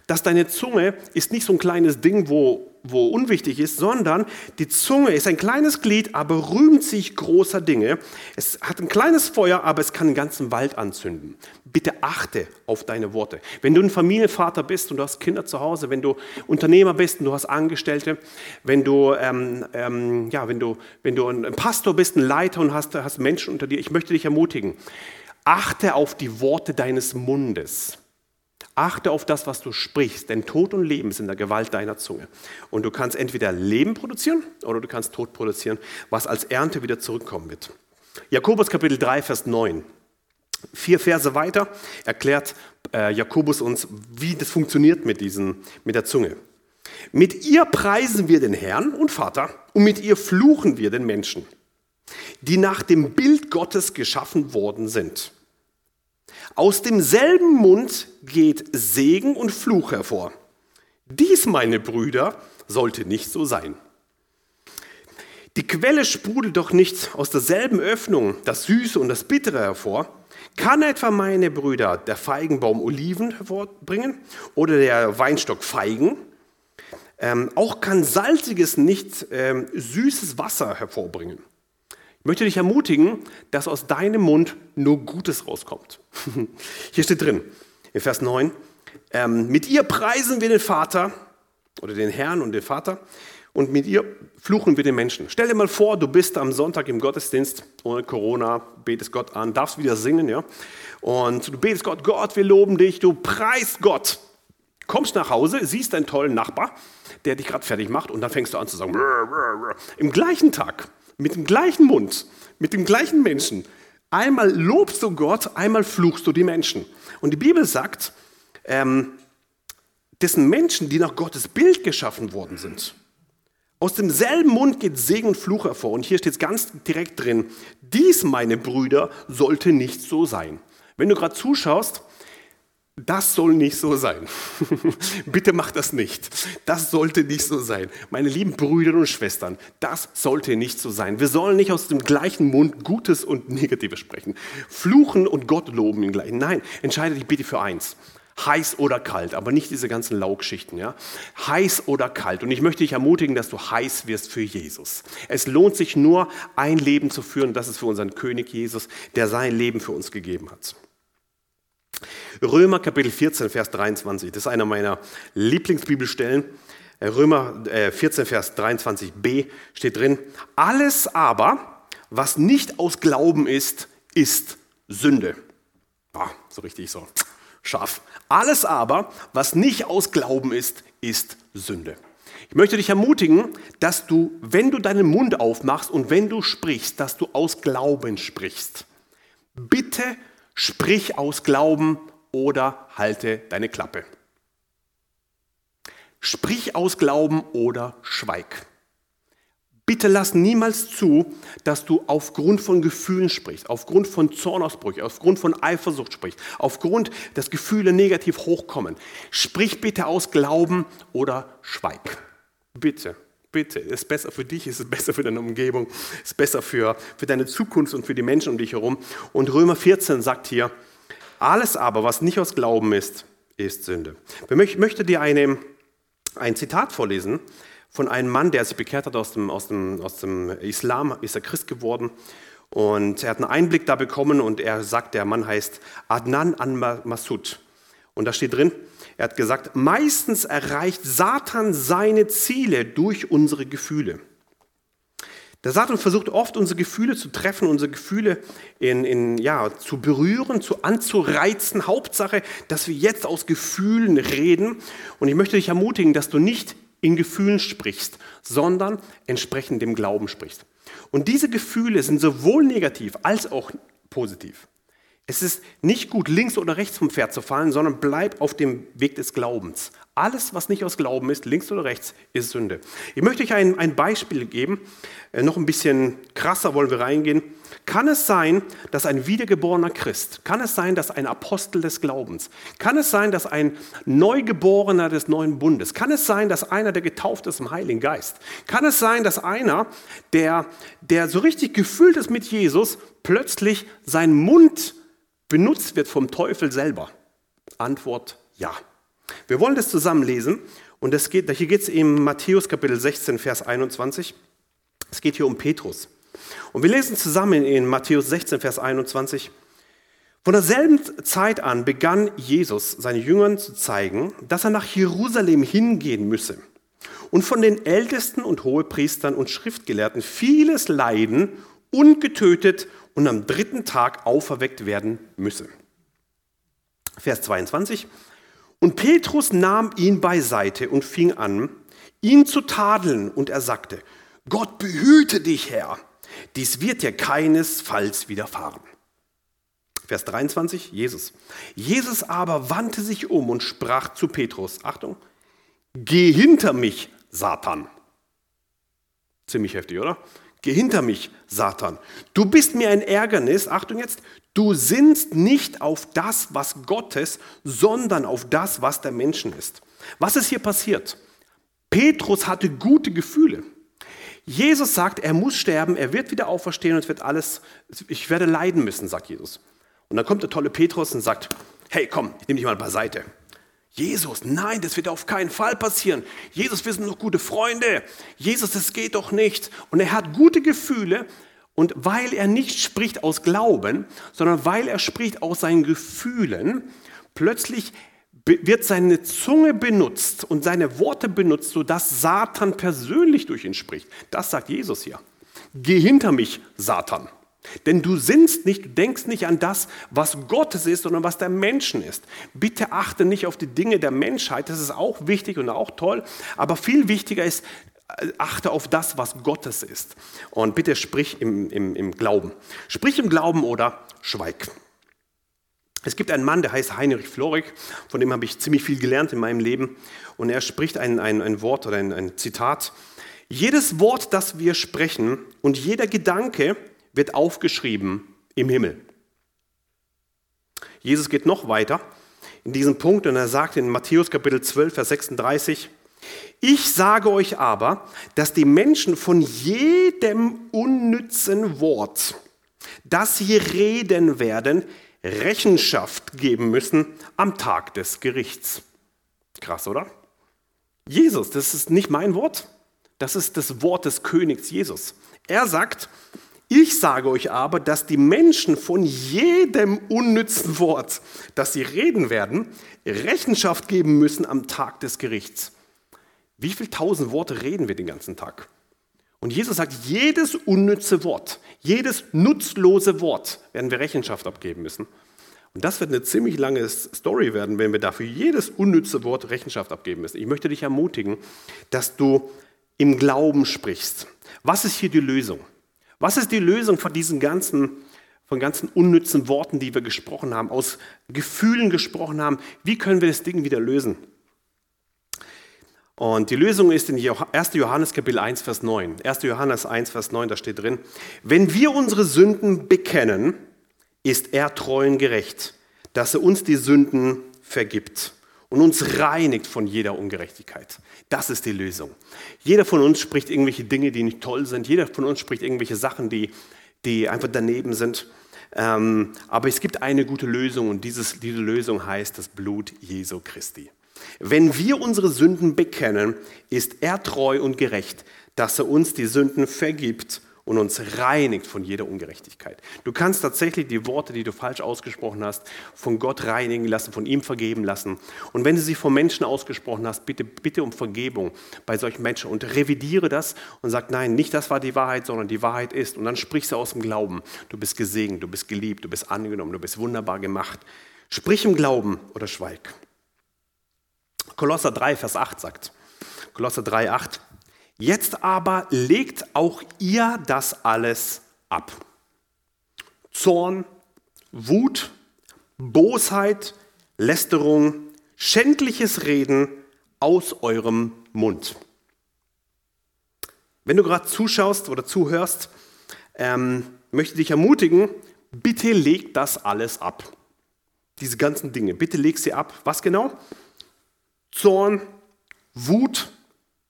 dass deine Zunge ist nicht so ein kleines Ding, wo wo unwichtig ist, sondern die Zunge ist ein kleines Glied, aber rühmt sich großer Dinge. Es hat ein kleines Feuer, aber es kann den ganzen Wald anzünden. Bitte achte auf deine Worte. Wenn du ein Familienvater bist und du hast Kinder zu Hause, wenn du Unternehmer bist und du hast Angestellte, wenn du, ähm, ähm, ja, wenn du, wenn du ein Pastor bist, ein Leiter und hast, hast Menschen unter dir, ich möchte dich ermutigen, achte auf die Worte deines Mundes. Achte auf das, was du sprichst, denn Tod und Leben sind in der Gewalt deiner Zunge. Und du kannst entweder Leben produzieren oder du kannst Tod produzieren, was als Ernte wieder zurückkommen wird. Jakobus Kapitel 3, Vers 9. Vier Verse weiter erklärt äh, Jakobus uns, wie das funktioniert mit, diesen, mit der Zunge. Mit ihr preisen wir den Herrn und Vater und mit ihr fluchen wir den Menschen, die nach dem Bild Gottes geschaffen worden sind. Aus demselben Mund geht Segen und Fluch hervor. Dies, meine Brüder, sollte nicht so sein. Die Quelle sprudelt doch nicht aus derselben Öffnung das Süße und das Bittere hervor. Kann etwa meine Brüder der Feigenbaum Oliven hervorbringen oder der Weinstock Feigen? Ähm, auch kann salziges nicht ähm, süßes Wasser hervorbringen. Ich möchte dich ermutigen, dass aus deinem Mund nur Gutes rauskommt. Hier steht drin, in Vers 9, ähm, mit ihr preisen wir den Vater oder den Herrn und den Vater und mit ihr fluchen wir den Menschen. Stell dir mal vor, du bist am Sonntag im Gottesdienst ohne Corona, betest Gott an, darfst wieder singen, ja? Und du betest Gott, Gott, wir loben dich, du preist Gott. Kommst nach Hause, siehst einen tollen Nachbar, der dich gerade fertig macht und dann fängst du an zu sagen, im gleichen Tag mit dem gleichen Mund, mit dem gleichen Menschen. Einmal lobst du Gott, einmal fluchst du die Menschen. Und die Bibel sagt, ähm, dessen Menschen, die nach Gottes Bild geschaffen worden sind. Aus demselben Mund geht Segen und Fluch hervor. Und hier steht es ganz direkt drin, dies, meine Brüder, sollte nicht so sein. Wenn du gerade zuschaust, das soll nicht so sein. Bitte mach das nicht. Das sollte nicht so sein. Meine lieben Brüder und Schwestern, das sollte nicht so sein. Wir sollen nicht aus dem gleichen Mund Gutes und Negatives sprechen. Fluchen und Gott loben im gleichen. Nein, entscheide dich bitte für eins. Heiß oder kalt, aber nicht diese ganzen Laugschichten. Ja? Heiß oder kalt. Und ich möchte dich ermutigen, dass du heiß wirst für Jesus. Es lohnt sich nur, ein Leben zu führen. Das ist für unseren König Jesus, der sein Leben für uns gegeben hat. Römer Kapitel 14, Vers 23, das ist einer meiner Lieblingsbibelstellen. Römer 14, äh, Vers 23b steht drin, alles aber, was nicht aus Glauben ist, ist Sünde. Ah, so richtig so scharf. Alles aber, was nicht aus Glauben ist, ist Sünde. Ich möchte dich ermutigen, dass du, wenn du deinen Mund aufmachst und wenn du sprichst, dass du aus Glauben sprichst. Bitte sprich aus Glauben oder halte deine Klappe. Sprich aus Glauben oder schweig. Bitte lass niemals zu, dass du aufgrund von Gefühlen sprichst, aufgrund von Zornausbrüchen, aufgrund von Eifersucht sprichst, aufgrund, dass Gefühle negativ hochkommen. Sprich bitte aus Glauben oder schweig. Bitte, bitte. Es ist besser für dich, es ist besser für deine Umgebung, es ist besser für, für deine Zukunft und für die Menschen um dich herum. Und Römer 14 sagt hier, alles aber, was nicht aus Glauben ist, ist Sünde. Ich möchte dir eine, ein Zitat vorlesen von einem Mann, der sich bekehrt hat aus dem, aus, dem, aus dem Islam, ist er Christ geworden. Und er hat einen Einblick da bekommen und er sagt, der Mann heißt Adnan an-Masud. Und da steht drin, er hat gesagt, meistens erreicht Satan seine Ziele durch unsere Gefühle. Der Satan versucht oft, unsere Gefühle zu treffen, unsere Gefühle in, in, ja, zu berühren, zu anzureizen. Hauptsache, dass wir jetzt aus Gefühlen reden. Und ich möchte dich ermutigen, dass du nicht in Gefühlen sprichst, sondern entsprechend dem Glauben sprichst. Und diese Gefühle sind sowohl negativ als auch positiv. Es ist nicht gut, links oder rechts vom Pferd zu fallen, sondern bleib auf dem Weg des Glaubens. Alles, was nicht aus Glauben ist, links oder rechts, ist Sünde. Ich möchte euch ein, ein Beispiel geben, äh, noch ein bisschen krasser wollen wir reingehen. Kann es sein, dass ein wiedergeborener Christ, kann es sein, dass ein Apostel des Glaubens, kann es sein, dass ein Neugeborener des neuen Bundes, kann es sein, dass einer, der getauft ist im Heiligen Geist, kann es sein, dass einer, der, der so richtig gefüllt ist mit Jesus, plötzlich sein Mund benutzt wird vom Teufel selber? Antwort ja. Wir wollen das zusammen lesen und das geht, hier geht es im Matthäus Kapitel 16, Vers 21. Es geht hier um Petrus. Und wir lesen zusammen in Matthäus 16, Vers 21. Von derselben Zeit an begann Jesus seinen Jüngern zu zeigen, dass er nach Jerusalem hingehen müsse und von den Ältesten und Hohepriestern und Schriftgelehrten vieles leiden und getötet und am dritten Tag auferweckt werden müsse. Vers 22. Und Petrus nahm ihn beiseite und fing an, ihn zu tadeln, und er sagte, Gott behüte dich, Herr, dies wird dir keinesfalls widerfahren. Vers 23, Jesus. Jesus aber wandte sich um und sprach zu Petrus, Achtung, geh hinter mich, Satan. Ziemlich heftig, oder? Geh hinter mich, Satan. Du bist mir ein Ärgernis, Achtung jetzt, du sinnst nicht auf das, was Gottes, sondern auf das, was der Menschen ist. Was ist hier passiert? Petrus hatte gute Gefühle. Jesus sagt, er muss sterben, er wird wieder auferstehen und es wird alles, ich werde leiden müssen, sagt Jesus. Und dann kommt der tolle Petrus und sagt, hey komm, ich nehme dich mal beiseite. Jesus, nein, das wird auf keinen Fall passieren. Jesus, wir sind noch gute Freunde. Jesus, das geht doch nicht. Und er hat gute Gefühle. Und weil er nicht spricht aus Glauben, sondern weil er spricht aus seinen Gefühlen, plötzlich wird seine Zunge benutzt und seine Worte benutzt, sodass Satan persönlich durch ihn spricht. Das sagt Jesus hier. Geh hinter mich, Satan. Denn du sinnst nicht, du denkst nicht an das, was Gottes ist, sondern was der Menschen ist. Bitte achte nicht auf die Dinge der Menschheit, das ist auch wichtig und auch toll, aber viel wichtiger ist, äh, achte auf das, was Gottes ist. Und bitte sprich im, im, im Glauben. Sprich im Glauben oder schweig. Es gibt einen Mann, der heißt Heinrich Florig, von dem habe ich ziemlich viel gelernt in meinem Leben. Und er spricht ein, ein, ein Wort oder ein, ein Zitat. Jedes Wort, das wir sprechen und jeder Gedanke, wird aufgeschrieben im Himmel. Jesus geht noch weiter in diesem Punkt und er sagt in Matthäus Kapitel 12, Vers 36, ich sage euch aber, dass die Menschen von jedem unnützen Wort, das sie reden werden, Rechenschaft geben müssen am Tag des Gerichts. Krass, oder? Jesus, das ist nicht mein Wort, das ist das Wort des Königs Jesus. Er sagt, ich sage euch aber, dass die Menschen von jedem unnützen Wort, das sie reden werden, Rechenschaft geben müssen am Tag des Gerichts. Wie viele tausend Worte reden wir den ganzen Tag? Und Jesus sagt, jedes unnütze Wort, jedes nutzlose Wort werden wir Rechenschaft abgeben müssen. Und das wird eine ziemlich lange Story werden, wenn wir dafür jedes unnütze Wort Rechenschaft abgeben müssen. Ich möchte dich ermutigen, dass du im Glauben sprichst. Was ist hier die Lösung? Was ist die Lösung von diesen ganzen, von ganzen unnützen Worten, die wir gesprochen haben, aus Gefühlen gesprochen haben? Wie können wir das Ding wieder lösen? Und die Lösung ist in 1. Johannes Kapitel 1, Vers 9. 1. Johannes 1, Vers 9, da steht drin, wenn wir unsere Sünden bekennen, ist er treu und gerecht, dass er uns die Sünden vergibt und uns reinigt von jeder Ungerechtigkeit. Das ist die Lösung. Jeder von uns spricht irgendwelche Dinge, die nicht toll sind. Jeder von uns spricht irgendwelche Sachen, die, die einfach daneben sind. Ähm, aber es gibt eine gute Lösung und dieses, diese Lösung heißt das Blut Jesu Christi. Wenn wir unsere Sünden bekennen, ist er treu und gerecht, dass er uns die Sünden vergibt und uns reinigt von jeder Ungerechtigkeit. Du kannst tatsächlich die Worte, die du falsch ausgesprochen hast, von Gott reinigen lassen, von ihm vergeben lassen. Und wenn du sie von Menschen ausgesprochen hast, bitte, bitte um Vergebung bei solchen Menschen und revidiere das und sag, nein, nicht das war die Wahrheit, sondern die Wahrheit ist. Und dann sprichst du aus dem Glauben. Du bist gesegnet, du bist geliebt, du bist angenommen, du bist wunderbar gemacht. Sprich im Glauben oder schweig. Kolosser 3, Vers 8 sagt, Kolosser 3,8. Jetzt aber legt auch ihr das alles ab. Zorn, Wut, Bosheit, Lästerung, schändliches Reden aus eurem Mund. Wenn du gerade zuschaust oder zuhörst, ähm, möchte ich dich ermutigen, bitte leg das alles ab. Diese ganzen Dinge, bitte leg sie ab. Was genau? Zorn, Wut,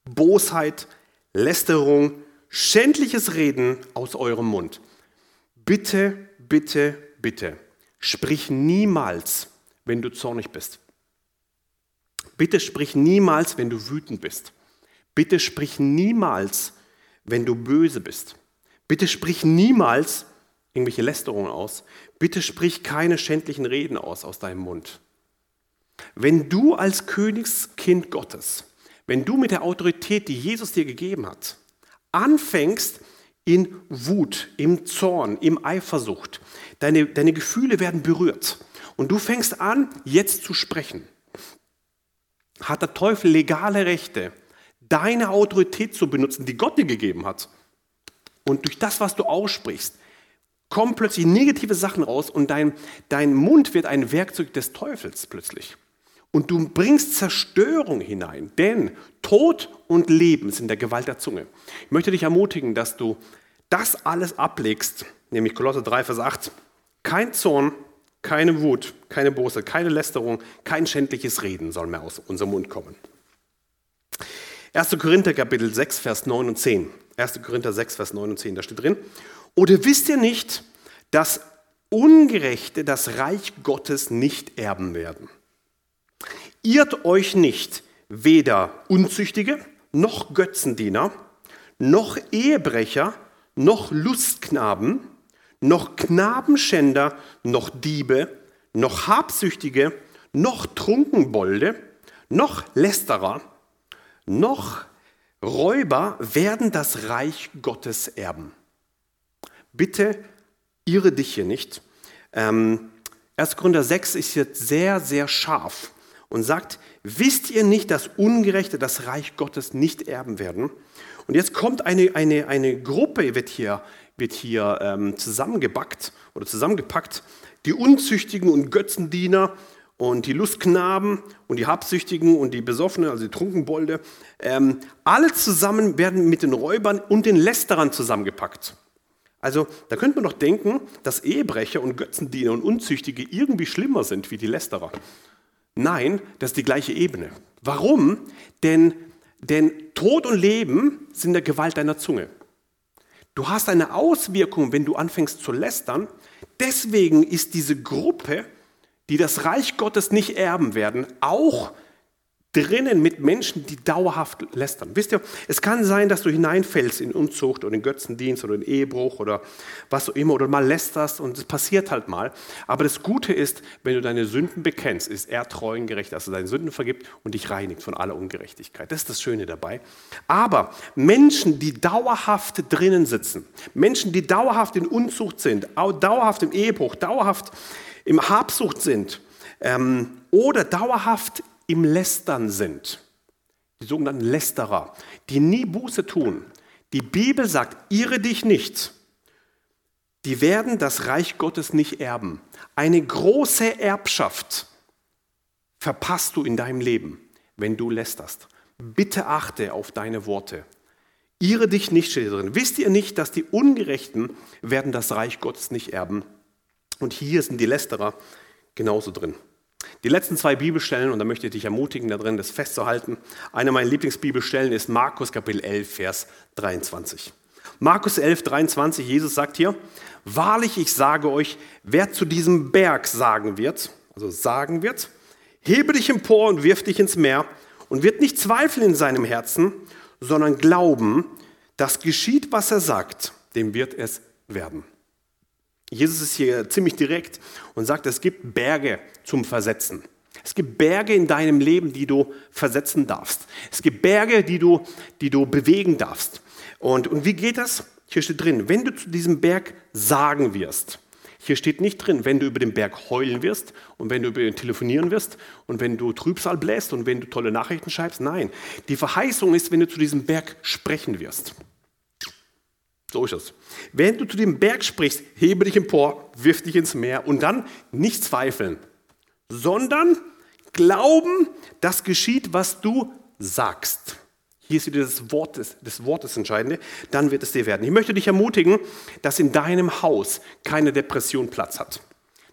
Bosheit, Lästerung, schändliches Reden aus eurem Mund. Bitte, bitte, bitte, sprich niemals, wenn du zornig bist. Bitte sprich niemals, wenn du wütend bist. Bitte sprich niemals, wenn du böse bist. Bitte sprich niemals irgendwelche Lästerungen aus. Bitte sprich keine schändlichen Reden aus aus deinem Mund. Wenn du als Königskind Gottes, wenn du mit der Autorität, die Jesus dir gegeben hat, anfängst in Wut, im Zorn, im Eifersucht, deine, deine Gefühle werden berührt und du fängst an, jetzt zu sprechen, hat der Teufel legale Rechte, deine Autorität zu benutzen, die Gott dir gegeben hat. Und durch das, was du aussprichst, kommen plötzlich negative Sachen raus und dein, dein Mund wird ein Werkzeug des Teufels plötzlich. Und du bringst Zerstörung hinein, denn Tod und Leben sind der Gewalt der Zunge. Ich möchte dich ermutigen, dass du das alles ablegst, nämlich Kolosser 3, Vers 8. Kein Zorn, keine Wut, keine Bose, keine Lästerung, kein schändliches Reden soll mehr aus unserem Mund kommen. 1. Korinther Kapitel 6, Vers 9 und 10. 1. Korinther 6, Vers 9 und 10, da steht drin. Oder wisst ihr nicht, dass Ungerechte das Reich Gottes nicht erben werden? Irrt euch nicht, weder Unzüchtige, noch Götzendiener, noch Ehebrecher, noch Lustknaben, noch Knabenschänder, noch Diebe, noch Habsüchtige, noch Trunkenbolde, noch Lästerer, noch Räuber werden das Reich Gottes erben. Bitte irre dich hier nicht. Ähm, 1. Korinther 6 ist jetzt sehr, sehr scharf und sagt, wisst ihr nicht, dass Ungerechte das Reich Gottes nicht erben werden? Und jetzt kommt eine, eine, eine Gruppe, wird hier, wird hier ähm, zusammengebackt oder zusammengepackt, die Unzüchtigen und Götzendiener, und die Lustknaben und die Habsüchtigen und die Besoffenen, also die Trunkenbolde, ähm, alle zusammen werden mit den Räubern und den Lästerern zusammengepackt. Also da könnte man doch denken, dass Ehebrecher und Götzendiener und Unzüchtige irgendwie schlimmer sind wie die Lästerer. Nein, das ist die gleiche Ebene. Warum? Denn, denn Tod und Leben sind der Gewalt deiner Zunge. Du hast eine Auswirkung, wenn du anfängst zu lästern. Deswegen ist diese Gruppe die das Reich Gottes nicht erben werden, auch drinnen mit Menschen, die dauerhaft lästern. Wisst ihr, es kann sein, dass du hineinfällst in Unzucht oder in Götzendienst oder in Ehebruch oder was auch immer oder mal lästerst und es passiert halt mal. Aber das Gute ist, wenn du deine Sünden bekennst, ist er treu und gerecht, dass er deine Sünden vergibt und dich reinigt von aller Ungerechtigkeit. Das ist das Schöne dabei. Aber Menschen, die dauerhaft drinnen sitzen, Menschen, die dauerhaft in Unzucht sind, dauerhaft im Ehebruch, dauerhaft im Habsucht sind ähm, oder dauerhaft im Lästern sind, die sogenannten Lästerer, die nie Buße tun. Die Bibel sagt, irre dich nicht. Die werden das Reich Gottes nicht erben. Eine große Erbschaft verpasst du in deinem Leben, wenn du lästerst. Bitte achte auf deine Worte. Irre dich nicht, steht drin. Wisst ihr nicht, dass die Ungerechten werden das Reich Gottes nicht erben? Und hier sind die Lästerer genauso drin. Die letzten zwei Bibelstellen, und da möchte ich dich ermutigen, da drin das festzuhalten. Eine meiner Lieblingsbibelstellen ist Markus Kapitel 11, Vers 23. Markus 11, 23, Jesus sagt hier, wahrlich, ich sage euch, wer zu diesem Berg sagen wird, also sagen wird, hebe dich empor und wirf dich ins Meer und wird nicht zweifeln in seinem Herzen, sondern glauben, dass geschieht, was er sagt, dem wird es werden. Jesus ist hier ziemlich direkt und sagt, es gibt Berge zum Versetzen. Es gibt Berge in deinem Leben, die du versetzen darfst. Es gibt Berge, die du, die du bewegen darfst. Und, und wie geht das? Hier steht drin, wenn du zu diesem Berg sagen wirst, Hier steht nicht drin, wenn du über den Berg heulen wirst und wenn du über ihn telefonieren wirst und wenn du Trübsal bläst und wenn du tolle Nachrichten schreibst. Nein, die Verheißung ist, wenn du zu diesem Berg sprechen wirst. So ist es. Wenn du zu dem Berg sprichst, hebe dich empor, wirf dich ins Meer und dann nicht zweifeln, sondern glauben, das geschieht, was du sagst. Hier ist wieder das Wort des, Wort das Entscheidende, dann wird es dir werden. Ich möchte dich ermutigen, dass in deinem Haus keine Depression Platz hat.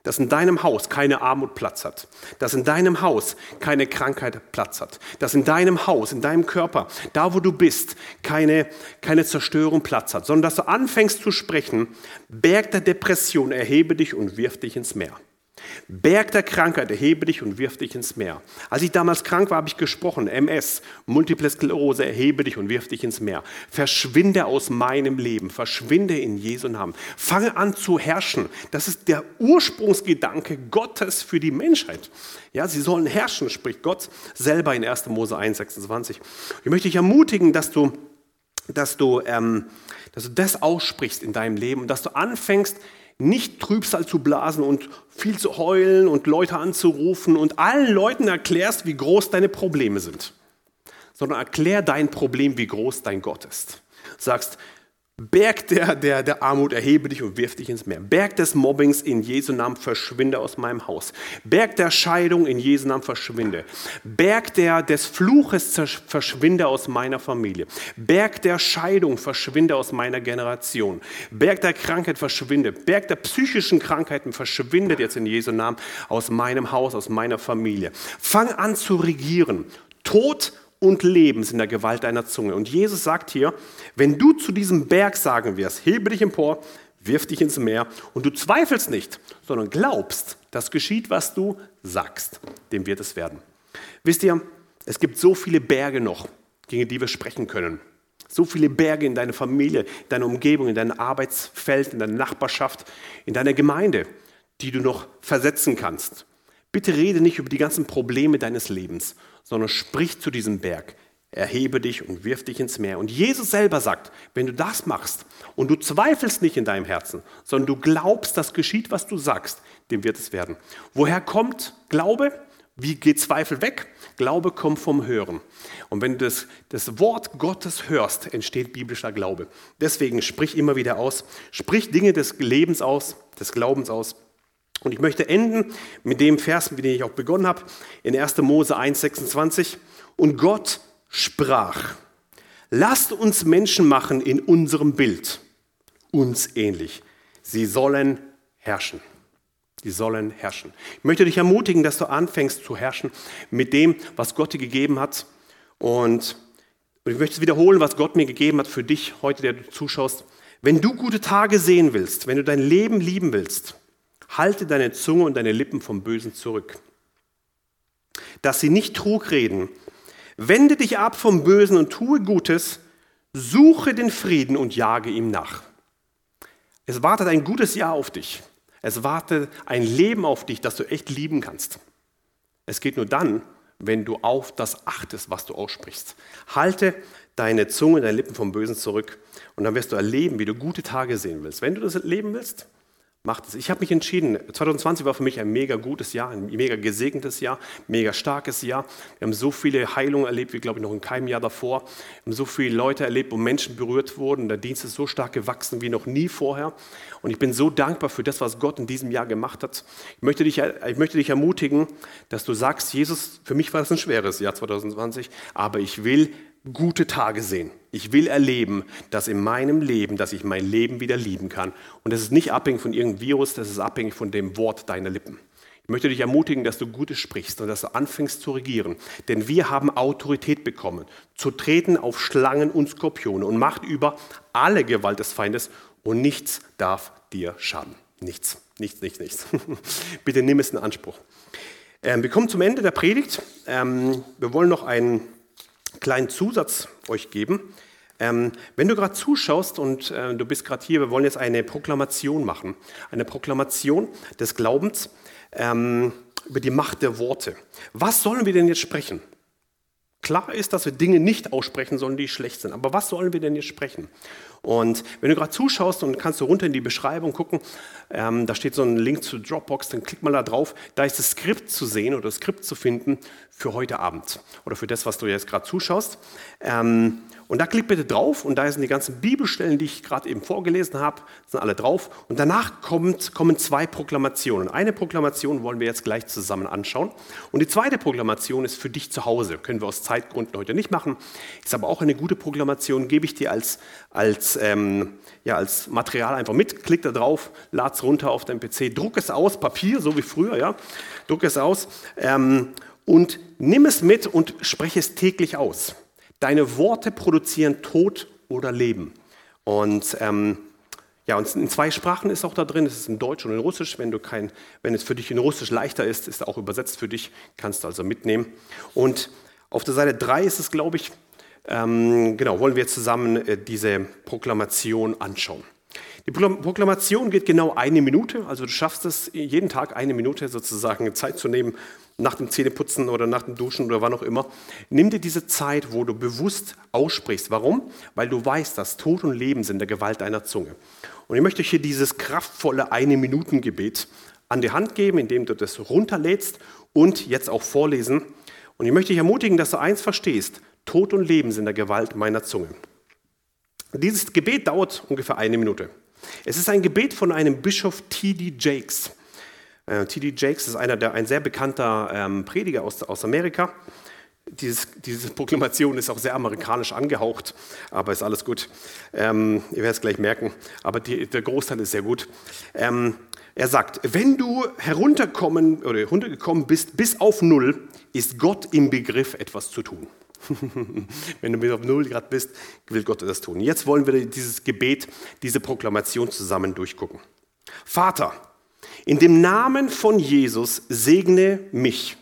Dass in deinem Haus keine Armut Platz hat. Dass in deinem Haus keine Krankheit Platz hat. Dass in deinem Haus, in deinem Körper, da wo du bist, keine, keine Zerstörung Platz hat. Sondern dass du anfängst zu sprechen, Berg der Depression, erhebe dich und wirf dich ins Meer. Berg der Krankheit, erhebe dich und wirf dich ins Meer. Als ich damals krank war, habe ich gesprochen, MS, Multiple Sklerose, erhebe dich und wirf dich ins Meer. Verschwinde aus meinem Leben, verschwinde in Jesu Namen. Fange an zu herrschen. Das ist der Ursprungsgedanke Gottes für die Menschheit. Ja, sie sollen herrschen, spricht Gott selber in 1. Mose 1, 26. Ich möchte dich ermutigen, dass du, dass du, ähm, dass du das aussprichst in deinem Leben und dass du anfängst, nicht Trübsal zu blasen und viel zu heulen und Leute anzurufen und allen Leuten erklärst, wie groß deine Probleme sind, sondern erklär dein Problem, wie groß dein Gott ist. Sagst, Berg der, der, der Armut, erhebe dich und wirf dich ins Meer. Berg des Mobbings, in Jesu Namen verschwinde aus meinem Haus. Berg der Scheidung, in Jesu Namen verschwinde. Berg der, des Fluches, verschwinde aus meiner Familie. Berg der Scheidung, verschwinde aus meiner Generation. Berg der Krankheit, verschwinde. Berg der psychischen Krankheiten, verschwindet jetzt in Jesu Namen aus meinem Haus, aus meiner Familie. Fang an zu regieren. Tod und Lebens in der Gewalt deiner Zunge. Und Jesus sagt hier, wenn du zu diesem Berg sagen wirst, hebe dich empor, wirf dich ins Meer und du zweifelst nicht, sondern glaubst, das geschieht, was du sagst, dem wird es werden. Wisst ihr, es gibt so viele Berge noch, gegen die wir sprechen können. So viele Berge in deiner Familie, in deiner Umgebung, in deinem Arbeitsfeld, in deiner Nachbarschaft, in deiner Gemeinde, die du noch versetzen kannst. Bitte rede nicht über die ganzen Probleme deines Lebens, sondern sprich zu diesem Berg. Erhebe dich und wirf dich ins Meer. Und Jesus selber sagt, wenn du das machst und du zweifelst nicht in deinem Herzen, sondern du glaubst, das geschieht, was du sagst, dem wird es werden. Woher kommt Glaube? Wie geht Zweifel weg? Glaube kommt vom Hören. Und wenn du das, das Wort Gottes hörst, entsteht biblischer Glaube. Deswegen sprich immer wieder aus, sprich Dinge des Lebens aus, des Glaubens aus. Und ich möchte enden mit dem Vers, mit dem ich auch begonnen habe, in 1. Mose 1, 26. Und Gott sprach, lasst uns Menschen machen in unserem Bild, uns ähnlich. Sie sollen herrschen. Sie sollen herrschen. Ich möchte dich ermutigen, dass du anfängst zu herrschen mit dem, was Gott dir gegeben hat. Und ich möchte wiederholen, was Gott mir gegeben hat für dich heute, der du zuschaust. Wenn du gute Tage sehen willst, wenn du dein Leben lieben willst, halte deine Zunge und deine Lippen vom Bösen zurück. Dass sie nicht Trug reden. Wende dich ab vom Bösen und tue Gutes, suche den Frieden und jage ihm nach. Es wartet ein gutes Jahr auf dich. Es wartet ein Leben auf dich, das du echt lieben kannst. Es geht nur dann, wenn du auf das achtest, was du aussprichst. Halte deine Zunge, deine Lippen vom Bösen zurück und dann wirst du erleben, wie du gute Tage sehen willst. Wenn du das leben willst, Macht es. Ich habe mich entschieden, 2020 war für mich ein mega gutes Jahr, ein mega gesegnetes Jahr, mega starkes Jahr. Wir haben so viele Heilungen erlebt, wie glaube ich noch in keinem Jahr davor. Wir haben so viele Leute erlebt, wo Menschen berührt wurden. Der Dienst ist so stark gewachsen wie noch nie vorher. Und ich bin so dankbar für das, was Gott in diesem Jahr gemacht hat. Ich möchte dich, ich möchte dich ermutigen, dass du sagst, Jesus, für mich war es ein schweres Jahr 2020, aber ich will gute Tage sehen. Ich will erleben, dass in meinem Leben, dass ich mein Leben wieder lieben kann. Und das ist nicht abhängig von irgendeinem Virus, das ist abhängig von dem Wort deiner Lippen. Ich möchte dich ermutigen, dass du Gutes sprichst und dass du anfängst zu regieren. Denn wir haben Autorität bekommen, zu treten auf Schlangen und Skorpione und Macht über alle Gewalt des Feindes und nichts darf dir schaden. Nichts, nichts, nichts, nichts. Bitte nimm es in Anspruch. Ähm, wir kommen zum Ende der Predigt. Ähm, wir wollen noch einen kleinen Zusatz euch geben. Ähm, wenn du gerade zuschaust und äh, du bist gerade hier, wir wollen jetzt eine Proklamation machen. Eine Proklamation des Glaubens ähm, über die Macht der Worte. Was sollen wir denn jetzt sprechen? Klar ist, dass wir Dinge nicht aussprechen sollen, die schlecht sind. Aber was sollen wir denn jetzt sprechen? Und wenn du gerade zuschaust und kannst du runter in die Beschreibung gucken, ähm, da steht so ein Link zu Dropbox, dann klick mal da drauf. Da ist das Skript zu sehen oder das Skript zu finden für heute Abend oder für das, was du jetzt gerade zuschaust. Ähm, und da klick bitte drauf und da sind die ganzen Bibelstellen, die ich gerade eben vorgelesen habe, sind alle drauf. Und danach kommt, kommen zwei Proklamationen. Eine Proklamation wollen wir jetzt gleich zusammen anschauen. Und die zweite Proklamation ist für dich zu Hause. Können wir aus Zeitgründen heute nicht machen. Ist aber auch eine gute Proklamation, gebe ich dir als, als, ähm, ja, als Material einfach mit. Klick da drauf, lad es runter auf dein PC, druck es aus, Papier, so wie früher, ja. Druck es aus ähm, und nimm es mit und spreche es täglich aus. Deine Worte produzieren Tod oder Leben. Und ähm, ja, und in zwei Sprachen ist auch da drin, es ist in Deutsch und in Russisch. Wenn, du kein, wenn es für dich in Russisch leichter ist, ist auch übersetzt für dich, kannst du also mitnehmen. Und auf der Seite 3 ist es, glaube ich, ähm, genau, wollen wir zusammen äh, diese Proklamation anschauen. Die Proklamation geht genau eine Minute, also du schaffst es jeden Tag eine Minute sozusagen Zeit zu nehmen, nach dem Zähneputzen oder nach dem Duschen oder wann auch immer. Nimm dir diese Zeit, wo du bewusst aussprichst. Warum? Weil du weißt, dass Tod und Leben sind der Gewalt deiner Zunge. Und ich möchte hier dieses kraftvolle Eine-Minuten-Gebet an die Hand geben, indem du das runterlädst und jetzt auch vorlesen. Und ich möchte dich ermutigen, dass du eins verstehst. Tod und Leben sind der Gewalt meiner Zunge. Dieses Gebet dauert ungefähr eine Minute. Es ist ein Gebet von einem Bischof T.D. Jakes. Äh, T.D. Jakes ist einer der, ein sehr bekannter ähm, Prediger aus, aus Amerika. Dieses, diese Proklamation ist auch sehr amerikanisch angehaucht, aber ist alles gut. Ähm, ihr werdet es gleich merken, aber die, der Großteil ist sehr gut. Ähm, er sagt, wenn du herunterkommen oder heruntergekommen bist bis auf Null, ist Gott im Begriff, etwas zu tun. wenn du bis auf Null Grad bist, will Gott das tun. Jetzt wollen wir dieses Gebet, diese Proklamation zusammen durchgucken. Vater, in dem Namen von Jesus segne mich.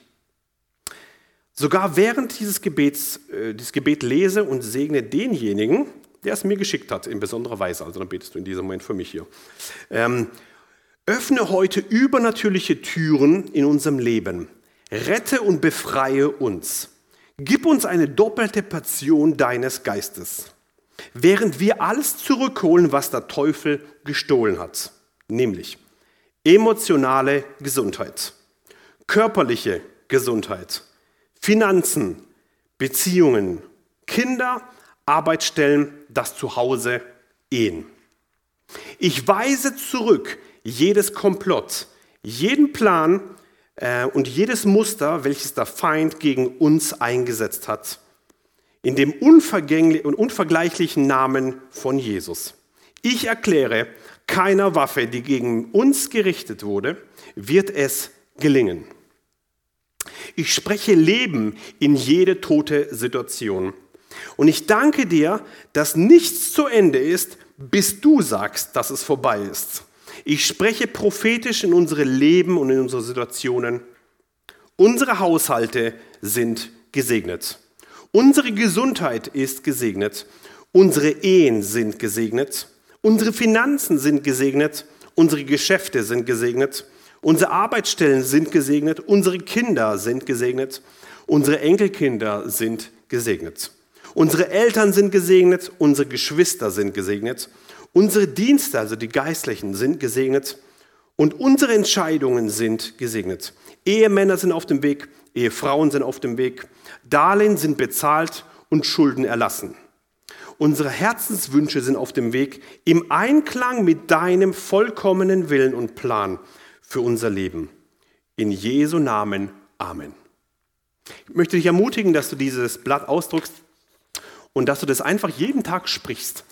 Sogar während dieses Gebets, äh, dieses Gebet lese und segne denjenigen, der es mir geschickt hat, in besonderer Weise. Also dann betest du in diesem Moment für mich hier. Ähm, öffne heute übernatürliche Türen in unserem Leben. Rette und befreie uns. Gib uns eine doppelte Passion deines Geistes, während wir alles zurückholen, was der Teufel gestohlen hat, nämlich emotionale Gesundheit, körperliche Gesundheit, Finanzen, Beziehungen, Kinder, Arbeitsstellen, das Zuhause, Ehen. Ich weise zurück jedes Komplott, jeden Plan äh, und jedes Muster, welches der Feind gegen uns eingesetzt hat, in dem unvergänglichen und unvergleichlichen Namen von Jesus. Ich erkläre, keiner Waffe, die gegen uns gerichtet wurde, wird es gelingen. Ich spreche Leben in jede tote Situation. Und ich danke dir, dass nichts zu Ende ist, bis du sagst, dass es vorbei ist. Ich spreche prophetisch in unsere Leben und in unsere Situationen. Unsere Haushalte sind gesegnet. Unsere Gesundheit ist gesegnet. Unsere Ehen sind gesegnet. Unsere Finanzen sind gesegnet, unsere Geschäfte sind gesegnet, unsere Arbeitsstellen sind gesegnet, unsere Kinder sind gesegnet, unsere Enkelkinder sind gesegnet. Unsere Eltern sind gesegnet, unsere Geschwister sind gesegnet, unsere Dienste, also die Geistlichen, sind gesegnet und unsere Entscheidungen sind gesegnet. Ehemänner sind auf dem Weg, Ehefrauen sind auf dem Weg, Darlehen sind bezahlt und Schulden erlassen. Unsere Herzenswünsche sind auf dem Weg im Einklang mit deinem vollkommenen Willen und Plan für unser Leben. In Jesu Namen. Amen. Ich möchte dich ermutigen, dass du dieses Blatt ausdruckst und dass du das einfach jeden Tag sprichst.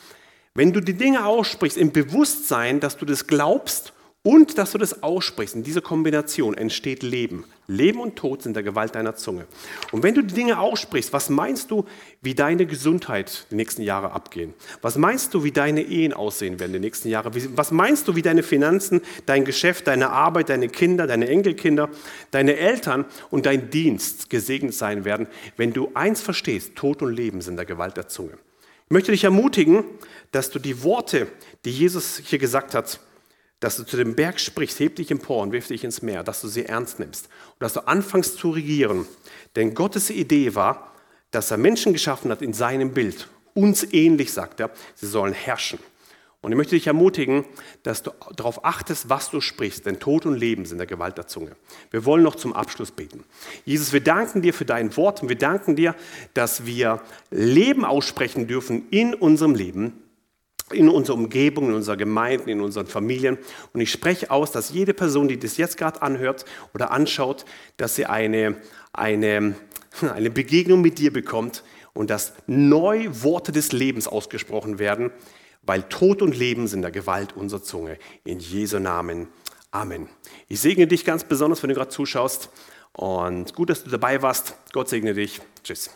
Wenn du die Dinge aussprichst im Bewusstsein, dass du das glaubst und dass du das aussprichst. In dieser Kombination entsteht Leben. Leben und Tod sind der Gewalt deiner Zunge. Und wenn du die Dinge aussprichst, was meinst du, wie deine Gesundheit die nächsten Jahre abgehen? Was meinst du, wie deine Ehen aussehen werden die nächsten Jahre? Was meinst du, wie deine Finanzen, dein Geschäft, deine Arbeit, deine Kinder, deine Enkelkinder, deine Eltern und dein Dienst gesegnet sein werden, wenn du eins verstehst, Tod und Leben sind der Gewalt der Zunge. Ich möchte dich ermutigen, dass du die Worte, die Jesus hier gesagt hat, dass du zu dem Berg sprichst, heb dich empor und wirf dich ins Meer, dass du sie ernst nimmst und dass du anfängst zu regieren. Denn Gottes Idee war, dass er Menschen geschaffen hat in seinem Bild, uns ähnlich, sagt er. Sie sollen herrschen. Und ich möchte dich ermutigen, dass du darauf achtest, was du sprichst, denn Tod und Leben sind der Gewalt der Zunge. Wir wollen noch zum Abschluss beten. Jesus, wir danken dir für dein Wort und wir danken dir, dass wir Leben aussprechen dürfen in unserem Leben, in unserer Umgebung, in unserer Gemeinde, in unseren Familien. Und ich spreche aus, dass jede Person, die das jetzt gerade anhört oder anschaut, dass sie eine, eine, eine Begegnung mit dir bekommt und dass neu Worte des Lebens ausgesprochen werden weil Tod und Leben sind der Gewalt unserer Zunge. In Jesu Namen. Amen. Ich segne dich ganz besonders, wenn du gerade zuschaust. Und gut, dass du dabei warst. Gott segne dich. Tschüss.